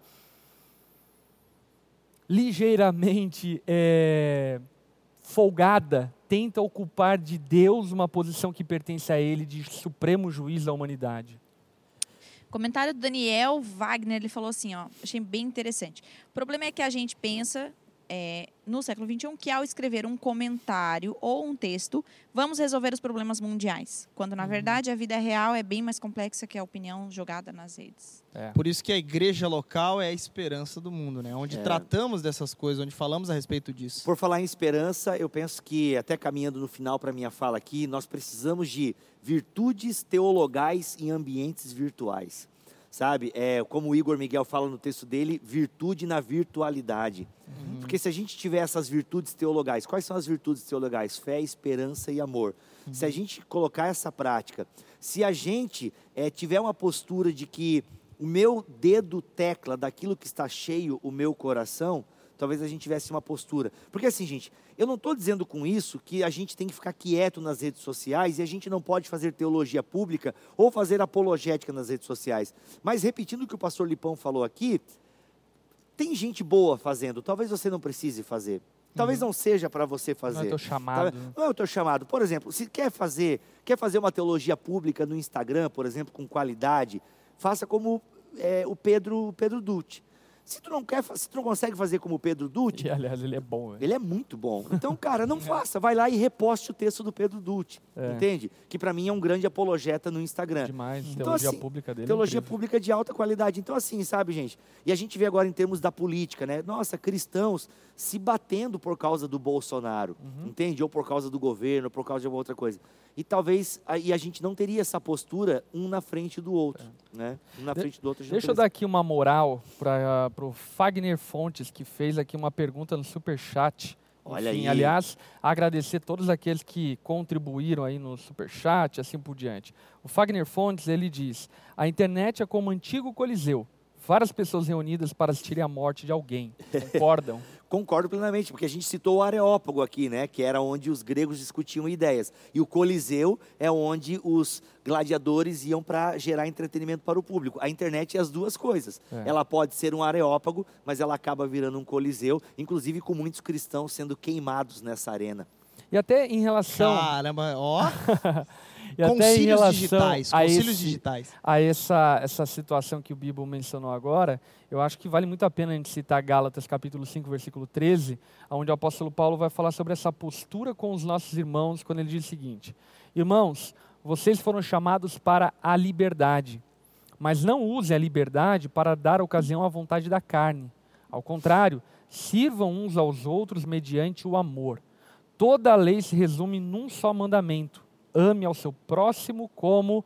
Speaker 2: ligeiramente é, folgada, tenta ocupar de Deus uma posição que pertence a Ele de supremo juiz da humanidade.
Speaker 4: Comentário do Daniel Wagner, ele falou assim, ó, achei bem interessante. O problema é que a gente pensa é, no século XXI que ao escrever um comentário ou um texto, vamos resolver os problemas mundiais. Quando, na verdade, a vida real é bem mais complexa que a opinião jogada nas redes.
Speaker 1: Por isso que a igreja local é a esperança do mundo, né? Onde
Speaker 3: É.
Speaker 1: tratamos dessas coisas, onde falamos a respeito disso.
Speaker 3: Por falar em esperança, eu penso que, até caminhando no final para minha fala aqui, nós precisamos de virtudes teologais em ambientes virtuais. Sabe? É, como o Igor Miguel fala no texto dele, virtude na virtualidade. Porque se a gente tiver essas virtudes teologais, quais são as virtudes teologais? Fé, esperança e amor. Se a gente colocar essa prática, se a gente eh, tiver uma postura de que o meu dedo tecla daquilo que está cheio o meu coração, talvez a gente tivesse uma postura. Porque assim, gente, eu não estou dizendo com isso que a gente tem que ficar quieto nas redes sociais e a gente não pode fazer teologia pública ou fazer apologética nas redes sociais. Mas repetindo o que o pastor Lipão falou aqui, tem gente boa fazendo, talvez você não precise fazer. Talvez não seja para você fazer.
Speaker 2: Não é teu chamado.
Speaker 3: Não é o teu chamado. Por exemplo, se quer fazer, quer fazer uma teologia pública no Instagram, por exemplo, com qualidade, faça como é, o Pedro, o Pedro Dutti. Se tu não quer, se tu não consegue fazer como o Pedro Dutti,
Speaker 2: E, aliás, ele é bom. velho.
Speaker 3: ele é muito bom. Então, cara, não faça. Vai lá e reposte o texto do Pedro Dutti.
Speaker 2: É.
Speaker 3: Entende? Que para mim é um grande apologeta no Instagram.
Speaker 2: Demais.
Speaker 3: Então,
Speaker 2: Teologia
Speaker 3: assim,
Speaker 2: pública dele. é
Speaker 3: Teologia
Speaker 2: incrível.
Speaker 3: pública de alta qualidade. Então, assim, sabe, gente? E a gente vê agora em termos da política, né? Nossa, cristãos se batendo por causa do Bolsonaro,
Speaker 2: Uhum.
Speaker 3: entende? Ou por causa do governo, ou por causa de alguma outra coisa. E talvez aí a gente não teria essa postura um na frente do outro, né? Um na
Speaker 2: É. De-
Speaker 3: frente do outro.
Speaker 2: Deixa eu dar aqui uma moral para o Fagner Fontes, que fez aqui uma pergunta no Superchat.
Speaker 3: Olha
Speaker 2: Enfim,
Speaker 3: aí.
Speaker 2: aliás, agradecer todos aqueles que contribuíram aí no Superchat, assim por diante. O Fagner Fontes, ele diz, a internet é como um antigo coliseu. Várias pessoas reunidas para assistirem a morte de alguém. Concordam?
Speaker 3: Concordo plenamente, porque a gente citou o Areópago aqui, né? Que era onde os gregos discutiam ideias. E o Coliseu é onde os gladiadores iam para gerar entretenimento para o público. A internet é as duas coisas.
Speaker 2: É.
Speaker 3: Ela pode ser um Areópago, mas ela acaba virando um Coliseu, inclusive com muitos cristãos sendo queimados nessa arena.
Speaker 2: E até em relação.
Speaker 1: Caramba, ó.
Speaker 2: e até em
Speaker 1: concílios
Speaker 2: relação
Speaker 1: digitais.
Speaker 2: a
Speaker 1: Concílios
Speaker 2: esse-
Speaker 1: digitais.
Speaker 2: a essa, essa situação que o Bibo mencionou agora, eu acho que vale muito a pena a gente citar Gálatas capítulo 5, versículo 13, onde o apóstolo Paulo vai falar sobre essa postura com os nossos irmãos, quando ele diz o seguinte: Irmãos, vocês foram chamados para a liberdade, mas não usem a liberdade para dar ocasião à vontade da carne. Ao contrário, sirvam uns aos outros mediante o amor. Toda a lei se resume num só mandamento: ame ao seu próximo como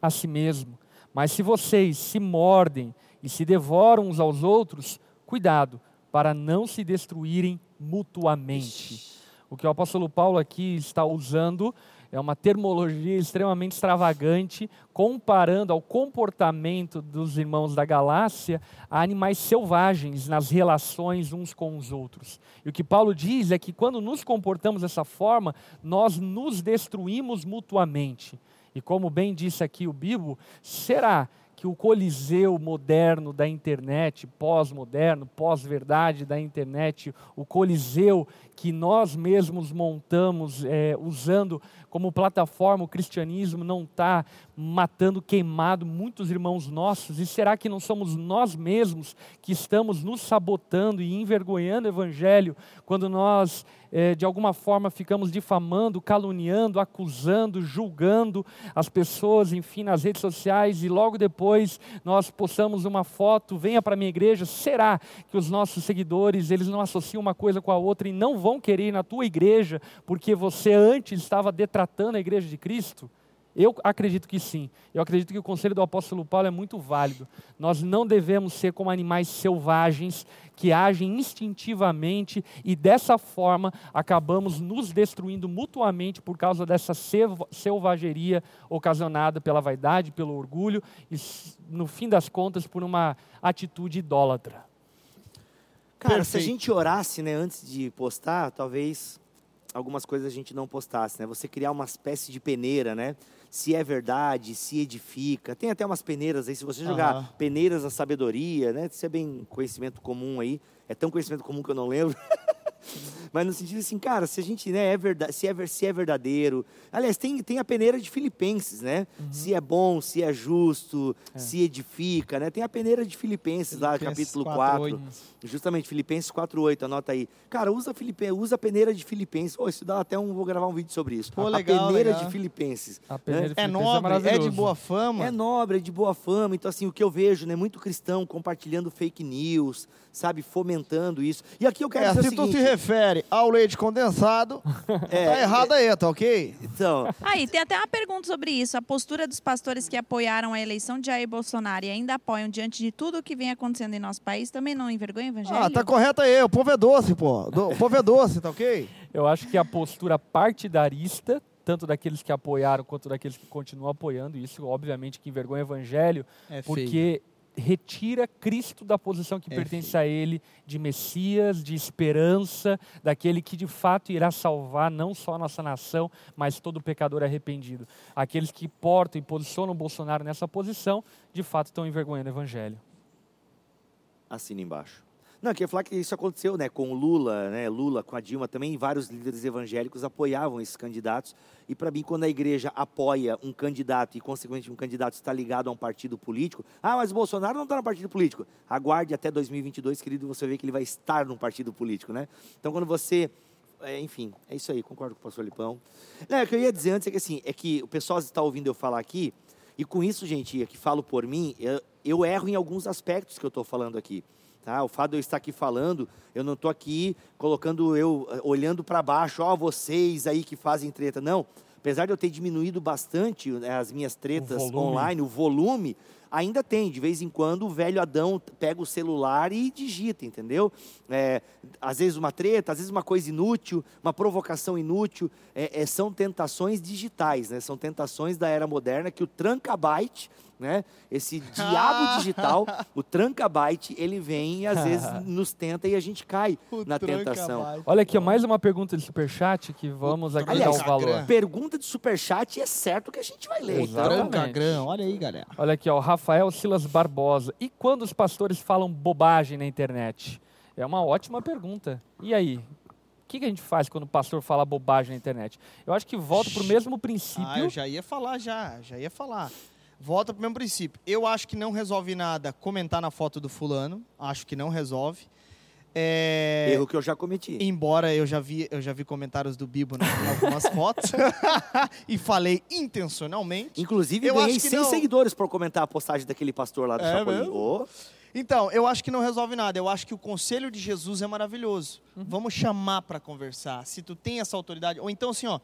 Speaker 2: a si mesmo. Mas se vocês se mordem e se devoram uns aos outros, cuidado para não se destruírem mutuamente. O que o apóstolo Paulo aqui está usando é uma termologia extremamente extravagante, comparando ao comportamento dos irmãos da Galácia a animais selvagens nas relações uns com os outros. E o que Paulo diz é que quando nos comportamos dessa forma, nós nos destruímos mutuamente. E como bem disse aqui o Bibo, será que o coliseu moderno da internet, pós-moderno, pós-verdade da internet, o coliseu que nós mesmos montamos eh, usando como plataforma o cristianismo não está matando, queimado muitos irmãos nossos? E será que não somos nós mesmos que estamos nos sabotando e envergonhando o evangelho quando nós, eh, de alguma forma, ficamos difamando, caluniando, acusando, julgando as pessoas, enfim, nas redes sociais e logo depois nós postamos uma foto, venha para minha igreja? Será que os nossos seguidores, eles não associam uma coisa com a outra e não vão querer ir na tua igreja porque você antes estava detratando a igreja de Cristo? Eu acredito que sim. Eu acredito que o conselho do apóstolo Paulo é muito válido. Nós não devemos ser como animais selvagens que agem instintivamente e dessa forma acabamos nos destruindo mutuamente por causa dessa selva- selvageria ocasionada pela vaidade, pelo orgulho e, no fim das contas, por uma atitude idólatra.
Speaker 3: Cara, se a
Speaker 1: Perfeito.
Speaker 3: gente orasse, né, antes de postar, talvez algumas coisas a gente não postasse, né? Você criar uma espécie de peneira, né? Se é verdade, se edifica. Tem até umas peneiras aí, se você jogar
Speaker 1: Aham.
Speaker 3: peneiras da sabedoria, né? Isso é bem conhecimento comum aí. É tão conhecimento comum que eu não lembro. Mas no sentido assim, cara, se a gente, né, é verdade, se é, se é verdadeiro. Aliás, tem, tem a peneira de Filipenses, né? Se é bom, se é justo, se edifica, né? Tem a peneira de Filipenses, lá,
Speaker 1: Filipenses
Speaker 3: capítulo
Speaker 1: 4,
Speaker 3: 4.
Speaker 1: oito.
Speaker 3: Justamente, Filipenses 4.8, anota aí. Cara, usa, Filipe, usa a peneira de Filipenses. Oh, isso dá até um, vou gravar um vídeo sobre isso.
Speaker 1: Pô,
Speaker 3: a
Speaker 1: legal,
Speaker 3: peneira
Speaker 1: legal.
Speaker 3: de Filipenses.
Speaker 2: A peneira
Speaker 3: né?
Speaker 2: de
Speaker 1: É
Speaker 2: Filipenses
Speaker 1: nobre, é de
Speaker 2: maravilhoso.
Speaker 1: boa fama.
Speaker 3: É nobre, é de boa fama. Então, assim, o que eu vejo, né? Muito cristão compartilhando fake news, sabe? Fomentando isso. E aqui eu quero
Speaker 1: É,
Speaker 3: dizer
Speaker 1: se
Speaker 3: o seguinte...
Speaker 1: refere ao leite condensado,
Speaker 3: É,
Speaker 1: tá errado aí, tá ok?
Speaker 3: Então,
Speaker 4: Aí, tem até uma pergunta sobre isso. A postura dos pastores que apoiaram a eleição de Jair Bolsonaro e ainda apoiam diante de tudo o que vem acontecendo em nosso país também não envergonha o evangelho?
Speaker 1: Ah, tá correto aí, o povo é doce, pô. Do- O povo é doce, tá ok?
Speaker 2: Eu acho que a postura partidarista, tanto daqueles que apoiaram quanto daqueles que continuam apoiando, isso obviamente que envergonha o evangelho,
Speaker 1: É
Speaker 2: porque retira Cristo da posição que pertence a ele de Messias, de esperança, daquele que de fato irá salvar não só a nossa nação, mas todo pecador arrependido. Aqueles que portam e posicionam o Bolsonaro nessa posição, de fato estão envergonhando o evangelho.
Speaker 3: assina embaixo. Não, eu queria falar que isso aconteceu, né, com o Lula, né, Lula com a Dilma também, vários líderes evangélicos apoiavam esses candidatos. E para mim, quando a igreja apoia um candidato e, consequentemente, um candidato está ligado a um partido político, ah, mas o Bolsonaro não está no partido político. Aguarde até 2022, querido, você vê que ele vai estar num partido político, né? Então, quando você é, enfim, é isso aí, concordo com o pastor Lipão. Não, o que eu ia dizer antes é que assim, é que o pessoal está ouvindo eu falar aqui, e com isso, gente, que falo por mim, eu, eu erro em alguns aspectos que eu estou falando aqui. Tá? O fato de eu estar aqui falando, eu não estou aqui colocando eu, eh, olhando para baixo, ó, vocês aí que fazem treta. Não. Apesar de eu ter diminuído bastante né, as minhas tretas
Speaker 2: volume.
Speaker 3: online, o volume, ainda tem. De vez em quando o velho Adão pega o celular e digita, entendeu? É, às vezes uma treta, às vezes uma coisa inútil, uma provocação inútil. É, é, são tentações digitais, né? São tentações da era moderna que o tranca-byte né? Esse diabo digital, o tranca-byte, ele vem e às vezes nos tenta e a gente cai
Speaker 1: O
Speaker 3: na tentação.
Speaker 2: Olha aqui, ó, mais uma pergunta de superchat que vamos agregar
Speaker 3: Aliás,
Speaker 2: o valor.
Speaker 3: Pergunta de superchat é certo que a gente vai ler. Então.
Speaker 1: Trancagrão, olha aí, galera.
Speaker 2: Olha aqui, ó, o Rafael Silas Barbosa. E quando os pastores falam bobagem na internet? É uma ótima pergunta. E aí? O que, que a gente faz quando o pastor fala bobagem na internet? Eu acho que volta para o mesmo princípio.
Speaker 1: Ah, eu já ia falar já, já ia falar. Volta pro mesmo princípio. Eu acho que não resolve nada comentar na foto do fulano. Acho que não resolve. É,
Speaker 3: erro que eu já cometi.
Speaker 1: Embora eu já vi, eu já vi comentários do Bibo em algumas fotos e falei intencionalmente.
Speaker 3: Inclusive,
Speaker 1: Eu
Speaker 3: ganhei
Speaker 1: acho que
Speaker 3: 100
Speaker 1: não.
Speaker 3: seguidores por comentar a postagem daquele pastor lá do
Speaker 1: É
Speaker 3: Chapolin. Ô,
Speaker 1: Então, eu acho que não resolve nada. Eu acho que o conselho de Jesus é maravilhoso. Vamos chamar para conversar. Se tu tem essa autoridade. Ou então, assim, ó.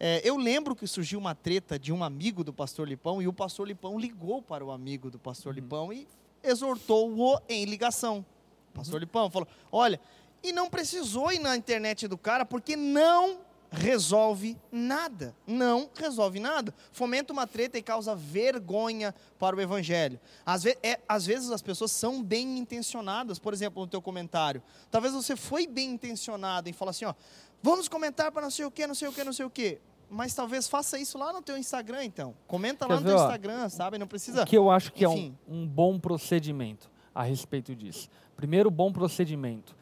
Speaker 1: É, eu lembro que surgiu uma treta de um amigo do pastor Lipão e o pastor Lipão ligou para o amigo do pastor Lipão e exortou-o em ligação. O pastor Lipão falou: olha, e não precisou ir na internet do cara porque não resolve nada. Não resolve nada. Fomenta uma treta e causa vergonha para o evangelho. Às, ve é, às vezes as pessoas são bem intencionadas, por exemplo, no teu comentário. Talvez você foi bem intencionado em falar assim, ó, vamos comentar para não sei o que, não sei o que, não sei o que. Mas talvez faça isso lá no teu Instagram, então. Comenta lá
Speaker 2: Quer
Speaker 1: no
Speaker 2: ver,
Speaker 1: teu
Speaker 2: ó?
Speaker 1: Instagram, sabe? Não precisa.
Speaker 2: Que eu acho que é um,
Speaker 1: Enfim.
Speaker 2: um bom procedimento a respeito disso. Primeiro, bom procedimento.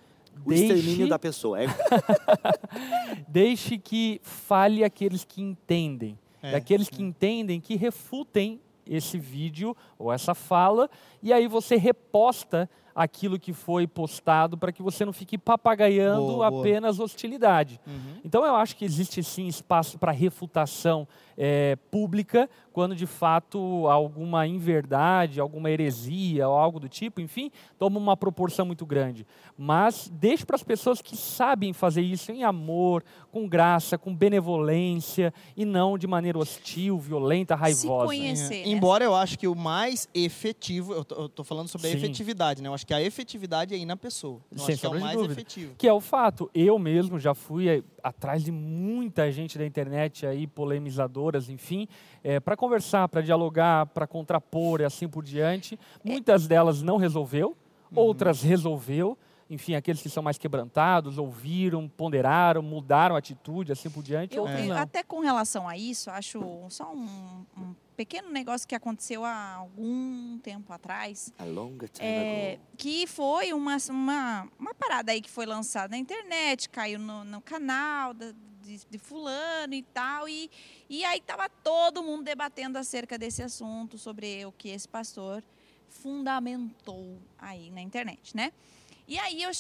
Speaker 3: O extermínio da pessoa. É,
Speaker 2: Deixe que fale aqueles que entendem.
Speaker 1: É,
Speaker 2: e aqueles que entendem que refutem esse vídeo ou essa fala, e aí você reposta aquilo que foi postado para que você não fique papagaiando
Speaker 1: Boa, boa.
Speaker 2: apenas hostilidade.
Speaker 1: Uhum.
Speaker 2: Então eu acho que existe sim espaço para refutação eh, pública quando de fato alguma inverdade, alguma heresia ou algo do tipo, enfim, toma uma proporção muito grande. Mas deixe para as pessoas que sabem fazer isso em amor, com graça, com benevolência e não de maneira hostil, violenta,
Speaker 4: Se
Speaker 2: raivosa.
Speaker 4: conhecer. né?
Speaker 1: Embora eu acho que o mais efetivo, eu tô falando sobre a
Speaker 2: Sim.
Speaker 1: efetividade, né? Eu acho que a efetividade é ir na pessoa. Eu
Speaker 2: Sem
Speaker 1: acho que é o mais
Speaker 2: dúvida.
Speaker 1: efetivo.
Speaker 2: Que é o fato. Eu mesmo já fui eh, atrás de muita gente da internet aí, enfim, para conversar, para dialogar, para contrapor e assim por diante. Muitas delas não resolveu, outras resolveu. Enfim, aqueles que são mais quebrantados, ouviram, ponderaram, mudaram a atitude, assim por diante.
Speaker 4: Eu,
Speaker 2: outros
Speaker 4: até com relação a isso, acho só um, um pequeno negócio que aconteceu há algum tempo atrás.
Speaker 3: a longa time
Speaker 4: É,
Speaker 3: ago.
Speaker 4: que foi uma, uma, uma parada aí que foi lançada na internet, caiu no, no canal da- de, de fulano e tal, e, e aí tava todo mundo debatendo acerca desse assunto, sobre o que esse pastor fundamentou aí na internet, né? E aí, eu,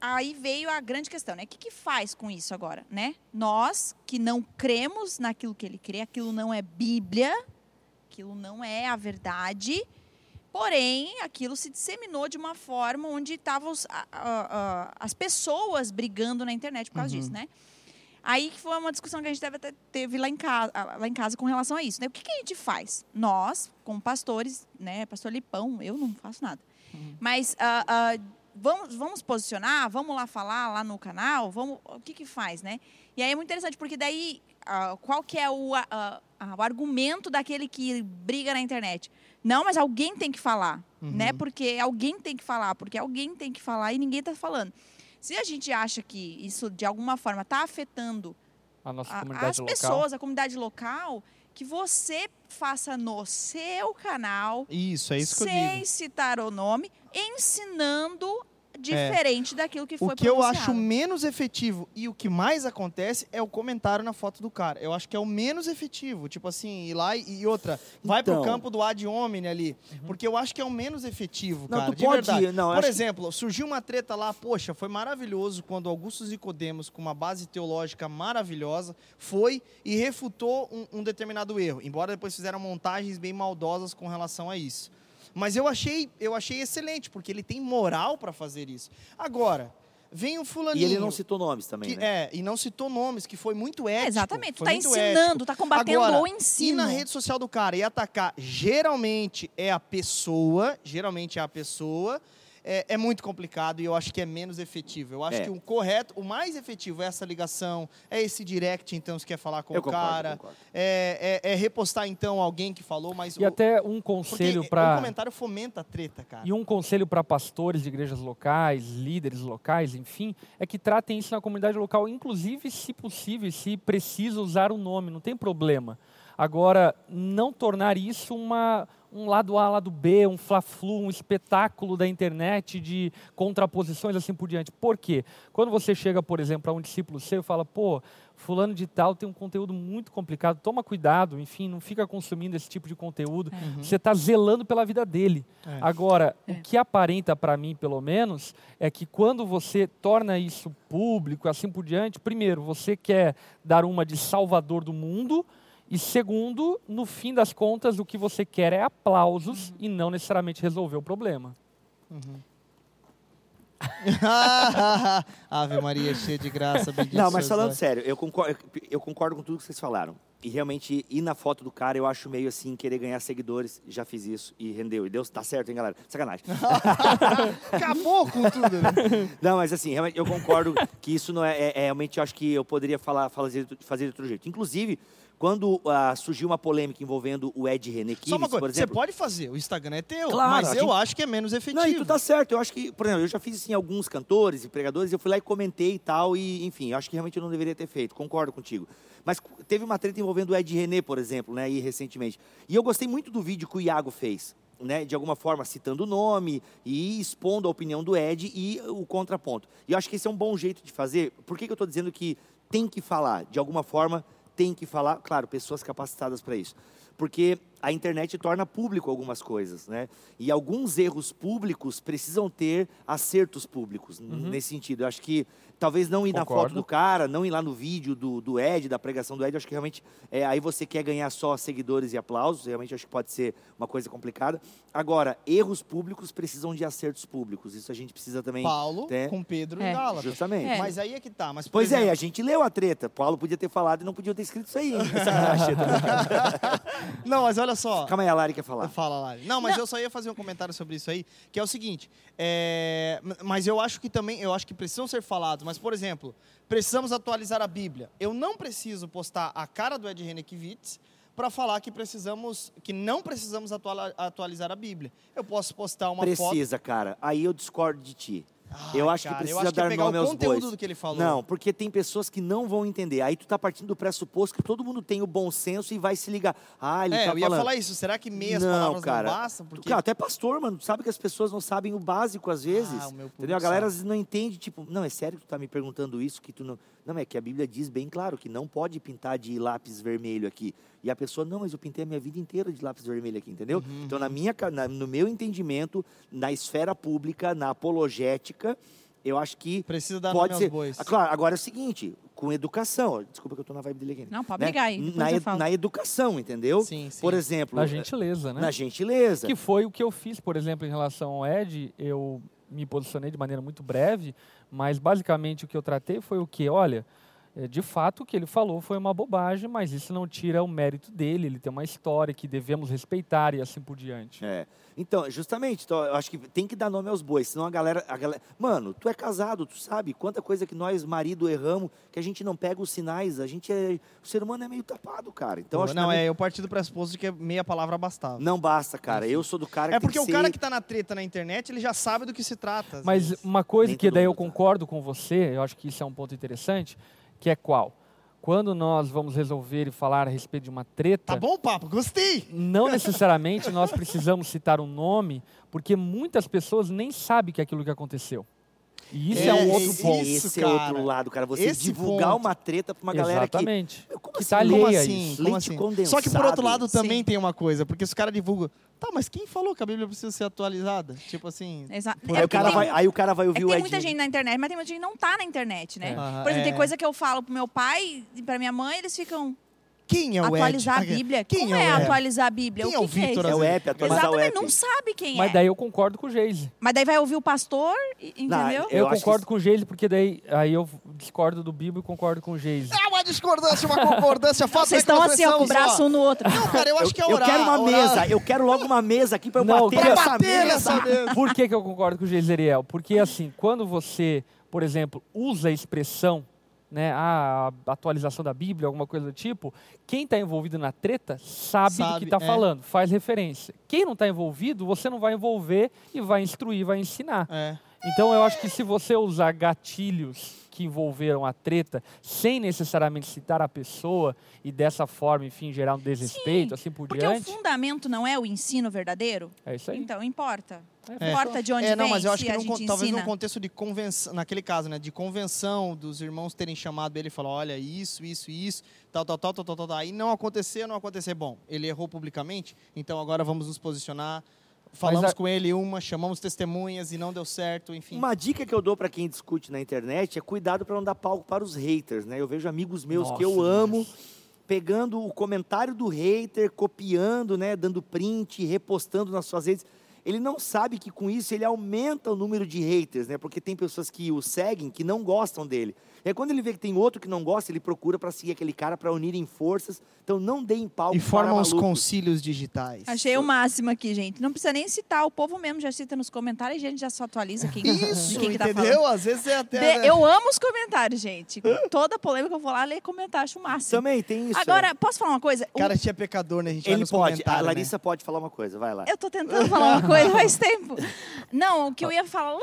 Speaker 4: aí veio a grande questão, né? O que, que faz com isso agora, né? Nós que não cremos naquilo que ele crê, aquilo não é Bíblia, aquilo não é a verdade, Porém, aquilo se disseminou de uma forma onde estavam as pessoas brigando na internet por causa
Speaker 1: Uhum.
Speaker 4: disso, né? Aí que foi uma discussão que a gente ter- teve lá em, casa, lá em casa com relação a isso, né? O que, que a gente faz? Nós, como pastores, né? Pastor Lipão, eu não faço nada. Mas ah, ah, vamos, vamos posicionar, vamos lá falar lá no canal, vamos, o que que faz, né? E aí é muito interessante, porque daí, ah, qual que é o, ah, ah, o argumento daquele que briga na internet? Não, mas alguém tem que falar, né? Porque alguém tem que falar, porque alguém tem que falar e ninguém está falando. Se a gente acha que isso, de alguma forma, está afetando
Speaker 2: A nossa
Speaker 4: a-
Speaker 2: comunidade
Speaker 4: as
Speaker 2: local.
Speaker 4: pessoas, a comunidade local, que você faça no seu canal,
Speaker 1: Isso, é isso que eu
Speaker 4: sem
Speaker 1: digo.
Speaker 4: citar o nome, ensinando diferente daquilo que foi
Speaker 1: O que eu acho menos efetivo e o que mais acontece é o comentário na foto do cara. Eu acho que é o menos efetivo. Tipo assim, ir lá e, e outra, vai pro
Speaker 3: Então.
Speaker 1: campo do ad hominem ali.
Speaker 2: Uhum.
Speaker 1: Porque eu acho que é o menos efetivo,
Speaker 3: Não,
Speaker 1: cara.
Speaker 3: tu
Speaker 1: de
Speaker 3: pode
Speaker 1: verdade.
Speaker 3: ir, não,
Speaker 1: Por
Speaker 3: acho que-
Speaker 1: exemplo, surgiu uma treta lá, poxa, foi maravilhoso quando Augusto Nicodemos, com uma base teológica maravilhosa, foi e refutou um, um determinado erro. Embora depois fizeram montagens bem maldosas com relação a isso. Mas eu achei, eu achei excelente, porque ele tem moral para fazer isso. Agora, vem um fulaninho.
Speaker 3: E ele não citou nomes também,
Speaker 1: que,
Speaker 3: né?
Speaker 1: É, e não citou nomes, que foi muito ético.
Speaker 4: É, exatamente. Tu tá ensinando,
Speaker 1: ético.
Speaker 4: tá combatendo
Speaker 1: Agora,
Speaker 4: o
Speaker 1: E
Speaker 4: ensino.
Speaker 1: na rede social do cara e atacar, geralmente é a pessoa, geralmente é a pessoa, é, é muito complicado e eu acho que é menos efetivo. Eu acho
Speaker 3: É.
Speaker 1: que o correto, o mais efetivo é essa ligação, é esse direct, então, se quer falar com
Speaker 3: eu
Speaker 1: o
Speaker 3: concordo,
Speaker 1: cara.
Speaker 3: concordo.
Speaker 1: É, é- é repostar, então, alguém que falou, mas...
Speaker 2: E
Speaker 1: o-
Speaker 2: até um conselho
Speaker 1: o
Speaker 2: para
Speaker 1: comentário fomenta a treta, cara.
Speaker 2: E um conselho para pastores de igrejas locais, líderes locais, enfim, é que tratem isso na comunidade local, inclusive, se possível, se precisa usar o nome, não tem problema. Agora, não tornar isso uma, um lado A, lado B, um fla-flu, um espetáculo da internet de contraposições assim por diante. Por quê? Quando você chega, por exemplo, a um discípulo seu e fala, pô, fulano de tal tem um conteúdo muito complicado, toma cuidado, enfim, não fica consumindo esse tipo de conteúdo. Você está zelando pela vida dele.
Speaker 1: É.
Speaker 2: Agora,
Speaker 4: É.
Speaker 2: o que aparenta para mim, pelo menos, é que quando você torna isso público, assim por diante, primeiro, você quer dar uma de salvador do mundo, e segundo, no fim das contas, o que você quer é aplausos e não necessariamente resolver o problema.
Speaker 1: Ave Maria, cheia de graça,
Speaker 3: Não, mas falando
Speaker 1: vós.
Speaker 3: sério, eu concordo, eu concordo com tudo que vocês falaram. E realmente, ir na foto do cara, eu acho meio assim, querer ganhar seguidores. Já fiz isso e rendeu. E Deus tá certo, hein, galera? Sacanagem.
Speaker 1: Acabou com tudo, né?
Speaker 3: Não, mas assim, realmente, eu concordo que isso não é, é- é- Realmente, eu acho que eu poderia falar, fazer, fazer de outro jeito. Inclusive, quando ah, surgiu uma polêmica envolvendo o Ed René
Speaker 1: Só uma coisa,
Speaker 3: por
Speaker 1: você
Speaker 3: exemplo...
Speaker 1: pode fazer, o Instagram é teu,
Speaker 3: Claro,
Speaker 1: mas
Speaker 3: a
Speaker 1: eu
Speaker 3: gente-
Speaker 1: acho que é menos efetivo.
Speaker 3: Não, e tu tá certo. Eu acho que, por exemplo, eu já fiz assim alguns cantores e pregadores, eu fui lá e comentei e tal, e enfim, eu acho que realmente eu não deveria ter feito, concordo contigo. Mas teve uma treta envolvendo o Ed René, por exemplo, né, e recentemente. E eu gostei muito do vídeo que o Iago fez, né, de alguma forma citando o nome e expondo a opinião do Ed e o contraponto. E eu acho que esse é um bom jeito de fazer. Por que, que eu estou dizendo que tem que falar? De alguma forma, tem que falar, claro, pessoas capacitadas para isso. Porque a internet torna público algumas coisas, né? E alguns erros públicos precisam ter acertos públicos, n- nesse sentido. Eu acho que talvez não ir na foto
Speaker 2: Concordo.
Speaker 3: do cara, não ir lá no vídeo do, do Ed, da pregação do Ed, acho que realmente é, aí você quer ganhar só seguidores e aplausos, realmente acho que pode ser uma coisa complicada. Agora, erros públicos precisam de acertos públicos, isso a gente precisa também...
Speaker 1: Paulo
Speaker 3: né?
Speaker 1: com Pedro
Speaker 4: É.
Speaker 1: e Gálatas.
Speaker 3: Justamente.
Speaker 4: É.
Speaker 1: Mas aí é que tá. Mas,
Speaker 3: Pois é,
Speaker 1: exemplo,
Speaker 3: a gente leu a treta. Paulo podia ter falado e não podia ter escrito isso aí. brincando.
Speaker 1: Não, mas olha só.
Speaker 3: Calma aí, a Lari quer falar.
Speaker 1: Fala lá. Não, mas eu só ia fazer um comentário sobre isso aí, que é o seguinte. é, Mas eu acho que também, eu acho que precisam ser falados. Mas, por exemplo, precisamos atualizar a Bíblia. Eu não preciso postar a cara do Ed Renekiewicz para falar que precisamos, que não precisamos atualizar a Bíblia. Eu posso postar uma foto.
Speaker 3: Precisa, cara. Aí eu discordo de ti.
Speaker 1: Ai,
Speaker 3: eu acho
Speaker 1: cara,
Speaker 3: que precisa
Speaker 1: acho que é
Speaker 3: dar
Speaker 1: pegar
Speaker 3: nome
Speaker 1: o
Speaker 3: aos
Speaker 1: conteúdo
Speaker 3: bois.
Speaker 1: do que ele falou.
Speaker 3: Não, porque tem pessoas que não vão entender. Aí tu tá partindo do pressuposto que todo mundo tem o bom senso e vai se ligar. Ah, ele
Speaker 1: É,
Speaker 3: tá
Speaker 1: eu ia
Speaker 3: falando.
Speaker 1: falar isso. Será que meias
Speaker 3: Não,
Speaker 1: palavras
Speaker 3: cara.
Speaker 1: não bastam? Porque
Speaker 3: Cara, até pastor, mano. Tu sabe que as pessoas não sabem o básico às vezes.
Speaker 1: Ah, meu público
Speaker 3: entendeu? A galera às vezes não entende, tipo, não, é sério que tu tá me perguntando isso que tu não. Não, é que a Bíblia diz bem claro que não pode pintar de lápis vermelho aqui. E a pessoa, não, mas eu pintei a minha vida inteira de lápis vermelho aqui, entendeu?
Speaker 1: Uhum,
Speaker 3: Então, na minha, na- no meu entendimento, na esfera pública, na apologética, eu acho que
Speaker 1: precisa dar
Speaker 3: pode ser.
Speaker 1: bois.
Speaker 3: Ah, Claro, agora é o seguinte, com educação. Desculpa que eu tô na vibe dele aqui.
Speaker 4: Não, pode
Speaker 3: né?
Speaker 4: brigar aí,
Speaker 3: Na, ed- na educação, entendeu?
Speaker 1: Sim, sim.
Speaker 3: Por exemplo,
Speaker 2: Na gentileza, né?
Speaker 3: na gentileza.
Speaker 2: Que foi o que eu fiz, por exemplo, em relação ao Ed, eu me posicionei de maneira muito breve, mas basicamente o que eu tratei foi o que, olha, de fato o que ele falou foi uma bobagem, mas isso não tira o mérito dele, ele tem uma história que devemos respeitar e assim por diante.
Speaker 3: É. Então, justamente, então, eu acho que tem que dar nome aos bois, senão a galera, a galera. Mano, tu é casado, tu sabe quanta coisa que nós, marido, erramos, que a gente não pega os sinais, a gente é. O ser humano é meio tapado, cara. Então, acho que
Speaker 1: não,
Speaker 3: na
Speaker 1: é,
Speaker 3: minha-
Speaker 1: eu parti do pressuposto de que meia palavra bastava.
Speaker 3: não basta, cara. Eu sou do cara
Speaker 1: É
Speaker 3: que tem
Speaker 1: porque o
Speaker 3: que
Speaker 1: cara
Speaker 3: ser-
Speaker 1: que tá na treta na internet, ele já sabe do que se trata.
Speaker 2: Mas
Speaker 1: vezes.
Speaker 2: uma coisa
Speaker 3: Nem
Speaker 2: que daí eu concordo com você, eu acho que isso é um ponto interessante, que é qual? Quando nós vamos resolver e falar a respeito de uma treta,
Speaker 1: Tá bom papo, gostei.
Speaker 2: não necessariamente nós precisamos citar um nome, porque muitas pessoas nem sabem que é aquilo que aconteceu. E isso é,
Speaker 1: É,
Speaker 2: um outro
Speaker 1: isso,
Speaker 2: ponto.
Speaker 3: Esse é
Speaker 1: cara.
Speaker 3: outro lado, cara. Você
Speaker 1: Esse
Speaker 3: divulgar
Speaker 1: ponto.
Speaker 3: uma treta pra uma galera que.
Speaker 2: Exatamente.
Speaker 3: Como
Speaker 2: que
Speaker 3: assim?
Speaker 2: tá
Speaker 1: Como assim?
Speaker 2: isso.
Speaker 1: Como
Speaker 3: Leite
Speaker 1: assim?
Speaker 3: condensado.
Speaker 1: Só que por outro lado também
Speaker 4: Sim.
Speaker 1: tem uma coisa, porque os caras divulgam. Tá, mas quem falou que a Bíblia precisa ser atualizada? Tipo assim.
Speaker 4: Exato.
Speaker 3: Aí, o cara vai, aí o cara vai
Speaker 4: É
Speaker 3: ouvir
Speaker 4: que
Speaker 3: o
Speaker 4: tem muita gente na internet, mas tem muita gente que não tá na internet, né?
Speaker 1: É.
Speaker 4: Por exemplo,
Speaker 1: é.
Speaker 4: tem coisa que eu falo pro meu pai e pra minha mãe, eles ficam.
Speaker 1: Quem é o
Speaker 4: atualizar
Speaker 1: Ed?
Speaker 4: a Bíblia.
Speaker 1: Quem
Speaker 4: Como
Speaker 1: é
Speaker 4: é,
Speaker 1: o
Speaker 4: atualizar a Bíblia?
Speaker 1: Quem
Speaker 4: o
Speaker 1: é o
Speaker 4: que que
Speaker 1: Vitor
Speaker 3: É o
Speaker 1: Azevedo?
Speaker 3: app, atualizar o
Speaker 4: Exatamente,
Speaker 3: app.
Speaker 4: não sabe quem
Speaker 2: Mas
Speaker 4: é.
Speaker 2: daí eu concordo com o Geise.
Speaker 4: Mas daí vai ouvir o pastor, entendeu?
Speaker 3: Eu
Speaker 2: Eu,
Speaker 3: acho
Speaker 2: concordo
Speaker 3: que-
Speaker 2: com o Geise, porque daí aí eu discordo do Bibo e concordo com o Geise.
Speaker 1: É uma discordância, uma concordância. Fato
Speaker 4: Vocês
Speaker 1: é
Speaker 4: estão assim, ó, com o braço um no outro.
Speaker 1: Não, cara, eu acho que é
Speaker 3: eu
Speaker 1: orar.
Speaker 3: quero uma
Speaker 1: orar.
Speaker 3: mesa, eu quero logo uma mesa aqui pra eu
Speaker 2: Não,
Speaker 3: bater
Speaker 2: pra
Speaker 3: nessa
Speaker 1: bater
Speaker 3: mesa.
Speaker 1: nessa mesa.
Speaker 2: Por que, que eu concordo com o Geiseriel? Porque, assim, quando você, por exemplo, usa a expressão, né, a atualização da Bíblia, alguma coisa do tipo, quem está envolvido na treta sabe, do
Speaker 1: Sabe,
Speaker 2: que está
Speaker 1: é.
Speaker 2: falando, faz referência. Quem não está envolvido, você não vai envolver e vai instruir, vai ensinar.
Speaker 1: É.
Speaker 2: Então, eu acho que se você usar gatilhos que envolveram a treta, sem necessariamente citar a pessoa e dessa forma, enfim, gerar um desrespeito, assim por
Speaker 4: Porque o
Speaker 2: diante,
Speaker 4: fundamento não é o ensino verdadeiro?
Speaker 2: é isso aí.
Speaker 4: Então, importa.
Speaker 2: É,
Speaker 4: Importa de onde
Speaker 1: É, não,
Speaker 4: vem,
Speaker 1: mas eu acho que con- talvez
Speaker 4: ensina.
Speaker 1: num contexto de convenção, naquele caso, né, de convenção dos irmãos terem chamado ele e falar, olha, isso, isso, isso, tal, tal, tal, tal, tal, tal, tal. Aí não acontecer, não acontecer. Bom, ele errou publicamente, então agora vamos nos posicionar. Falamos
Speaker 2: a-
Speaker 1: com ele uma, chamamos testemunhas e não deu certo, enfim.
Speaker 3: Uma dica que eu dou pra quem discute na internet é cuidado pra não dar palco para os haters, né? Eu vejo amigos meus que eu
Speaker 2: Nossa,
Speaker 3: amo pegando o comentário do hater, copiando, né, dando print, repostando nas suas redes. Ele não sabe que com isso ele aumenta o número de haters, né? Porque tem pessoas que o seguem que não gostam dele. E aí, quando ele vê que tem outro que não gosta, ele procura para seguir aquele cara para unirem forças. Então não deem palco
Speaker 1: E formam os concílios digitais.
Speaker 4: Achei o máximo aqui, gente. Não precisa nem citar, o povo mesmo já cita nos comentários e a gente já só atualiza quem,
Speaker 1: Isso,
Speaker 4: de quem que tá
Speaker 1: entendeu?
Speaker 4: falando.
Speaker 1: Às vezes é até... né?
Speaker 4: De- eu amo os comentários, gente. Toda polêmica eu vou lá ler comentário, acho o máximo.
Speaker 3: Também tem isso.
Speaker 4: Agora,
Speaker 3: é.
Speaker 4: posso falar uma coisa? O-
Speaker 1: Cara, a gente é pecador, né? A gente vai
Speaker 3: ele
Speaker 1: nos
Speaker 3: pode. A
Speaker 1: comentários, né?
Speaker 3: Larissa pode falar uma coisa, vai lá.
Speaker 4: Eu tô tentando falar uma coisa faz tempo. Não, o que eu ia falar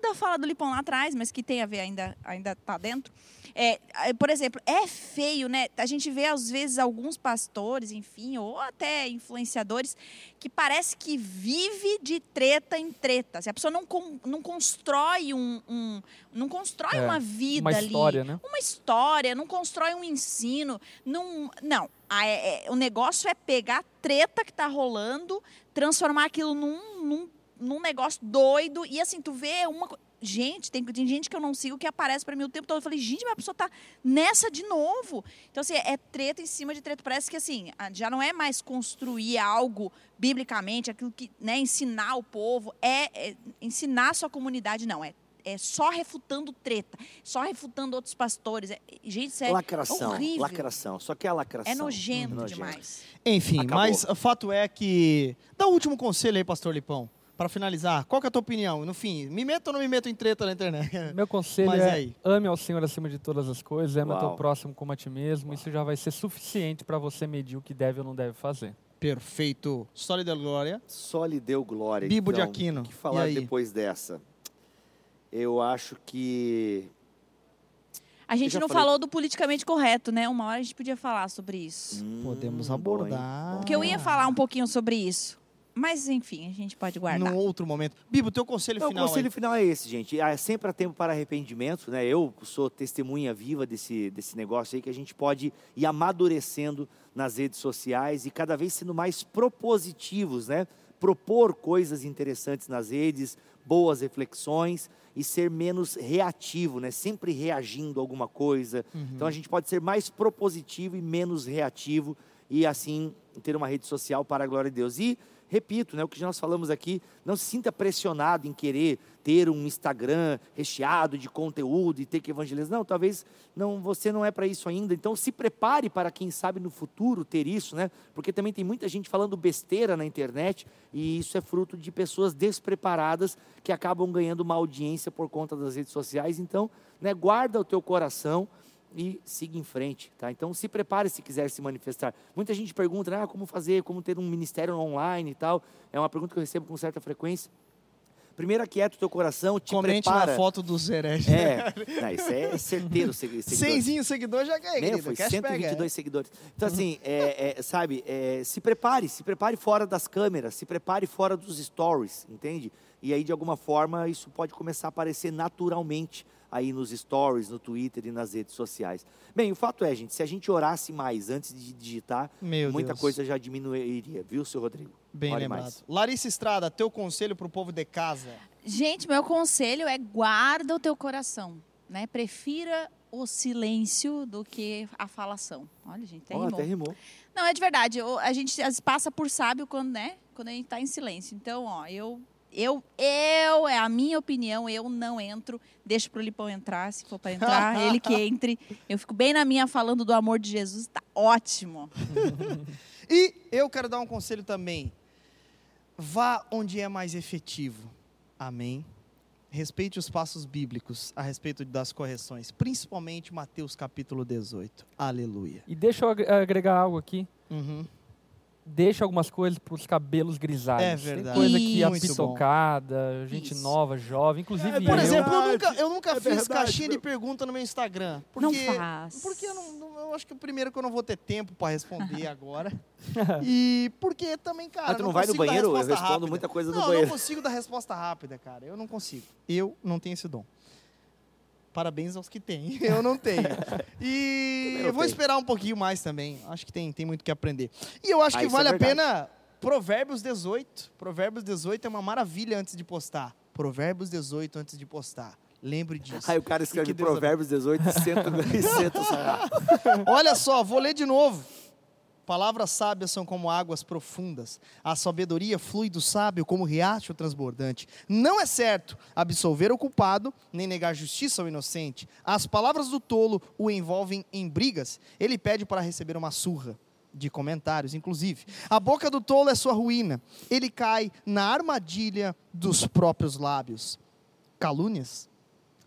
Speaker 4: da fala do Lipão lá atrás, mas que tem a ver ainda, ainda tá dentro. É, é, por exemplo, é feio, né? A gente vê às vezes alguns pastores, enfim, ou até influenciadores, que parece que vive de treta em treta. Se a pessoa não, não constrói um, um- não constrói
Speaker 2: É,
Speaker 4: uma vida
Speaker 2: uma
Speaker 4: ali,
Speaker 2: história, né?
Speaker 4: uma história, não constrói um ensino, não, não. A- é- é- o negócio é pegar a treta que tá rolando, transformar aquilo num, num, num negócio doido e assim tu vê uma gente tem, tem gente que eu não sigo que aparece para mim o tempo todo eu falei gente mas a pessoa tá nessa de novo então assim é treta em cima de treta parece que assim já não é mais construir algo biblicamente aquilo que né ensinar o povo é, é ensinar a sua comunidade não é é só refutando treta, só refutando outros pastores. É- gente, isso é
Speaker 3: lacração,
Speaker 4: horrível.
Speaker 3: lacração. Só que é lacração.
Speaker 4: É nojento,
Speaker 3: Nojento.
Speaker 4: demais.
Speaker 1: Enfim,
Speaker 3: Acabou.
Speaker 1: mas o fato é que. Dá o último conselho aí, pastor Lipão. Para finalizar, qual que é a tua opinião? No fim, me meto ou não me meto em treta na internet?
Speaker 2: Meu conselho
Speaker 1: Mas
Speaker 2: é
Speaker 1: aí?
Speaker 2: ame ao Senhor acima de todas as coisas, ame ao
Speaker 3: Uau.
Speaker 2: teu próximo como a ti mesmo. Isso já vai ser suficiente para você medir o que deve ou não deve fazer.
Speaker 1: Perfeito. História da glória.
Speaker 3: Só lhe deu glória.
Speaker 1: Bibo de
Speaker 3: então,
Speaker 1: Aquino.
Speaker 3: O que
Speaker 1: E
Speaker 3: falar
Speaker 1: aí?
Speaker 3: depois dessa? Eu acho que
Speaker 4: A gente não
Speaker 3: falei.
Speaker 4: falou do politicamente correto, né? Uma hora a gente podia falar sobre isso.
Speaker 3: Hum,
Speaker 1: Podemos
Speaker 3: bom,
Speaker 1: abordar.
Speaker 4: Porque eu ia falar um pouquinho sobre isso. Mas, enfim, a gente pode guardar.
Speaker 1: Num outro momento. Bibo, teu conselho
Speaker 3: Então,
Speaker 1: final.
Speaker 3: o conselho
Speaker 1: aí.
Speaker 3: final é esse, gente. Ah, Sempre há tempo para arrependimento, né? Eu sou testemunha viva desse, desse negócio aí que a gente pode ir amadurecendo nas redes sociais e cada vez sendo mais propositivos, né? Propor coisas interessantes nas redes, boas reflexões e ser menos reativo, né? Sempre reagindo a alguma coisa.
Speaker 1: Uhum.
Speaker 3: Então a gente pode ser mais propositivo e menos reativo e assim ter uma rede social para a glória de Deus. E repito, né, o que nós falamos aqui, não se sinta pressionado em querer ter um Instagram recheado de conteúdo e ter que evangelizar. Não, talvez não, você não é para isso ainda. Então se prepare para quem sabe no futuro ter isso, né? Porque também tem muita gente falando besteira na internet e isso é fruto de pessoas despreparadas que acabam ganhando uma audiência por conta das redes sociais. Então, né, guarda o teu coração e siga em frente, tá? Então se prepare se quiser se manifestar. Muita gente pergunta, ah, como fazer, como ter um ministério online e tal. É uma pergunta que eu recebo com certa frequência. Primeiro aquieta o teu coração, te
Speaker 1: Comente
Speaker 3: prepara.
Speaker 1: na foto dos hereges.
Speaker 3: É, não, isso é certeiro. segui- seguidores.
Speaker 1: Cenzinho seguidor já ganhei, querido.
Speaker 3: Foi
Speaker 1: Cashback,
Speaker 3: 122 seguidores. Então, assim, é, é, sabe, é, se prepare, se prepare fora das câmeras, se prepare fora dos stories, entende? E aí, de alguma forma, isso pode começar a aparecer naturalmente aí nos stories, no Twitter e nas redes sociais. Bem, o fato é, gente, se a gente orasse mais antes de digitar,
Speaker 1: é. Meu
Speaker 3: muita
Speaker 1: Deus.
Speaker 3: coisa já diminuiria, viu, seu Rodrigo?
Speaker 1: Bem
Speaker 3: Ore
Speaker 1: lembrado.
Speaker 3: mais.
Speaker 1: Larissa Estrada, teu conselho pro povo de casa.
Speaker 4: Gente, meu conselho é guarda o teu coração, né? Prefira o silêncio do que a falação. Olha, gente, até
Speaker 3: Ó,
Speaker 4: rimou.
Speaker 3: até rimou.
Speaker 4: Não, é de verdade. o- A gente às vezes passa por sábio quando, né? Quando a gente está em silêncio. Então, ó, eu, eu, eu, é a minha opinião, eu não entro. Deixo pro Lipão entrar, se for para entrar, ele que entre. Eu fico bem na minha falando do amor de Jesus, tá ótimo.
Speaker 1: E eu quero dar um conselho também. Vá onde é mais efetivo. Amém. Respeite os passos bíblicos a respeito das correções, principalmente Mateus capítulo 18. Aleluia.
Speaker 2: E deixa eu agre- agregar algo aqui.
Speaker 1: Uhum.
Speaker 2: Deixa algumas coisas para os cabelos grisalhos.
Speaker 1: É
Speaker 2: Tem
Speaker 1: verdade.
Speaker 2: coisa que é pitocada, gente
Speaker 4: Isso.
Speaker 2: nova, jovem, inclusive
Speaker 3: É,
Speaker 1: Por
Speaker 2: eu.
Speaker 1: exemplo, eu nunca, eu nunca
Speaker 3: É
Speaker 1: fiz
Speaker 3: verdade,
Speaker 1: caixinha de pergunta no meu Instagram.
Speaker 4: Não
Speaker 1: Porque,
Speaker 4: faz.
Speaker 1: porque eu, não, não- eu acho que o primeiro que eu não vou ter tempo para responder agora. E porque também, cara.
Speaker 3: Mas tu
Speaker 1: eu
Speaker 3: não vai no banheiro? Eu
Speaker 1: resposta
Speaker 3: respondo
Speaker 1: rápida.
Speaker 3: muita coisa no
Speaker 1: não, eu
Speaker 3: banheiro.
Speaker 1: não consigo dar resposta rápida, cara. Eu não consigo. Eu não tenho esse dom. Parabéns aos que têm. Eu não tenho. E eu vou
Speaker 3: tenho.
Speaker 1: esperar um pouquinho mais também. Acho que tem, tem muito que aprender. E eu acho
Speaker 3: Ah,
Speaker 1: que
Speaker 3: é
Speaker 1: vale a
Speaker 3: verdade.
Speaker 1: pena. Provérbios 18. Provérbios 18 é uma maravilha antes de postar. Provérbios 18 antes de postar. Lembre disso.
Speaker 3: Aí o cara escreve Provérbios 18 e senta, e senta.
Speaker 1: Olha só, vou ler de novo. Palavras sábias são como águas profundas. A sabedoria flui do sábio como riacho transbordante. Não é certo absolver o culpado, nem negar justiça ao inocente. As palavras do tolo o envolvem em brigas. Ele pede para receber uma surra. De comentários, inclusive. A boca do tolo é sua ruína. Ele cai na armadilha dos próprios lábios. Calúnias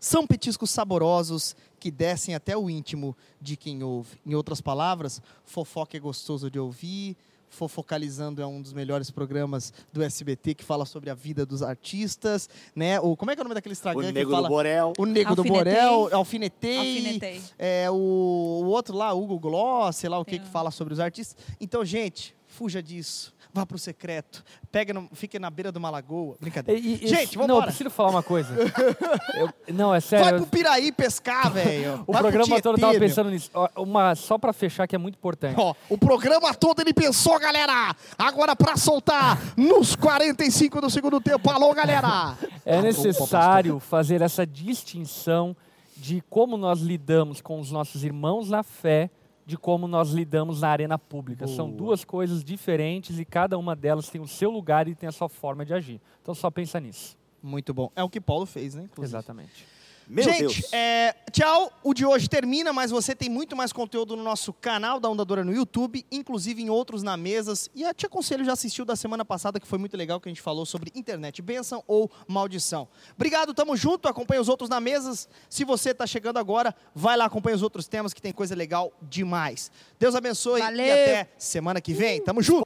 Speaker 1: são petiscos saborosos que descem até o íntimo de quem ouve. Em outras palavras, fofoca é gostoso de ouvir. Fofocalizando é um dos melhores programas do SBT que fala sobre a vida dos artistas, né? O como é que é o nome daquele
Speaker 3: O
Speaker 1: Instagram que
Speaker 3: nego
Speaker 1: fala
Speaker 3: do Borel.
Speaker 1: o Nego do. Borel, Alfinetei,
Speaker 4: Alfinetei.
Speaker 1: é, o, o outro lá, Hugo Gloss, sei lá o que, que fala sobre os artistas. Então, gente, fuja disso. Vá pro secreto. Pega no, fique na beira de uma lagoa. Brincadeira.
Speaker 2: E- e-
Speaker 1: gente,
Speaker 2: Não, eu preciso falar uma coisa. Eu- não, é
Speaker 1: Vai
Speaker 2: sério.
Speaker 1: pro Piraí pescar, velho.
Speaker 2: O
Speaker 1: Vai pro
Speaker 2: programa todo eu tava pensando nisso. Uma, só pra fechar, que é muito importante.
Speaker 1: Ó, o programa todo ele pensou, galera. Agora pra soltar nos 45 do segundo tempo. Alô, galera.
Speaker 2: É necessário fazer essa distinção de como nós lidamos com os nossos irmãos na fé, de como nós lidamos na arena pública. São
Speaker 1: Boa.
Speaker 2: duas coisas diferentes e cada uma delas tem o seu lugar e tem a sua forma de agir. Então só pensa nisso.
Speaker 1: Muito bom. É o que Paulo fez, né? inclusive.
Speaker 2: Exatamente.
Speaker 3: Meu
Speaker 1: Gente,
Speaker 3: Deus.
Speaker 1: é, tchau. O de hoje termina, mas você tem muito mais conteúdo no nosso canal da Ondadora no YouTube, inclusive em outros na mesas. E eu te aconselho já assistiu da semana passada, que foi muito legal, que a gente falou sobre internet, bênção ou maldição. Obrigado, tamo junto. Acompanha os outros na mesas. Se você está chegando agora, vai lá, acompanha os outros temas, que tem coisa legal demais. Deus abençoe e
Speaker 4: Valeu.
Speaker 1: até semana que vem. Tamo junto.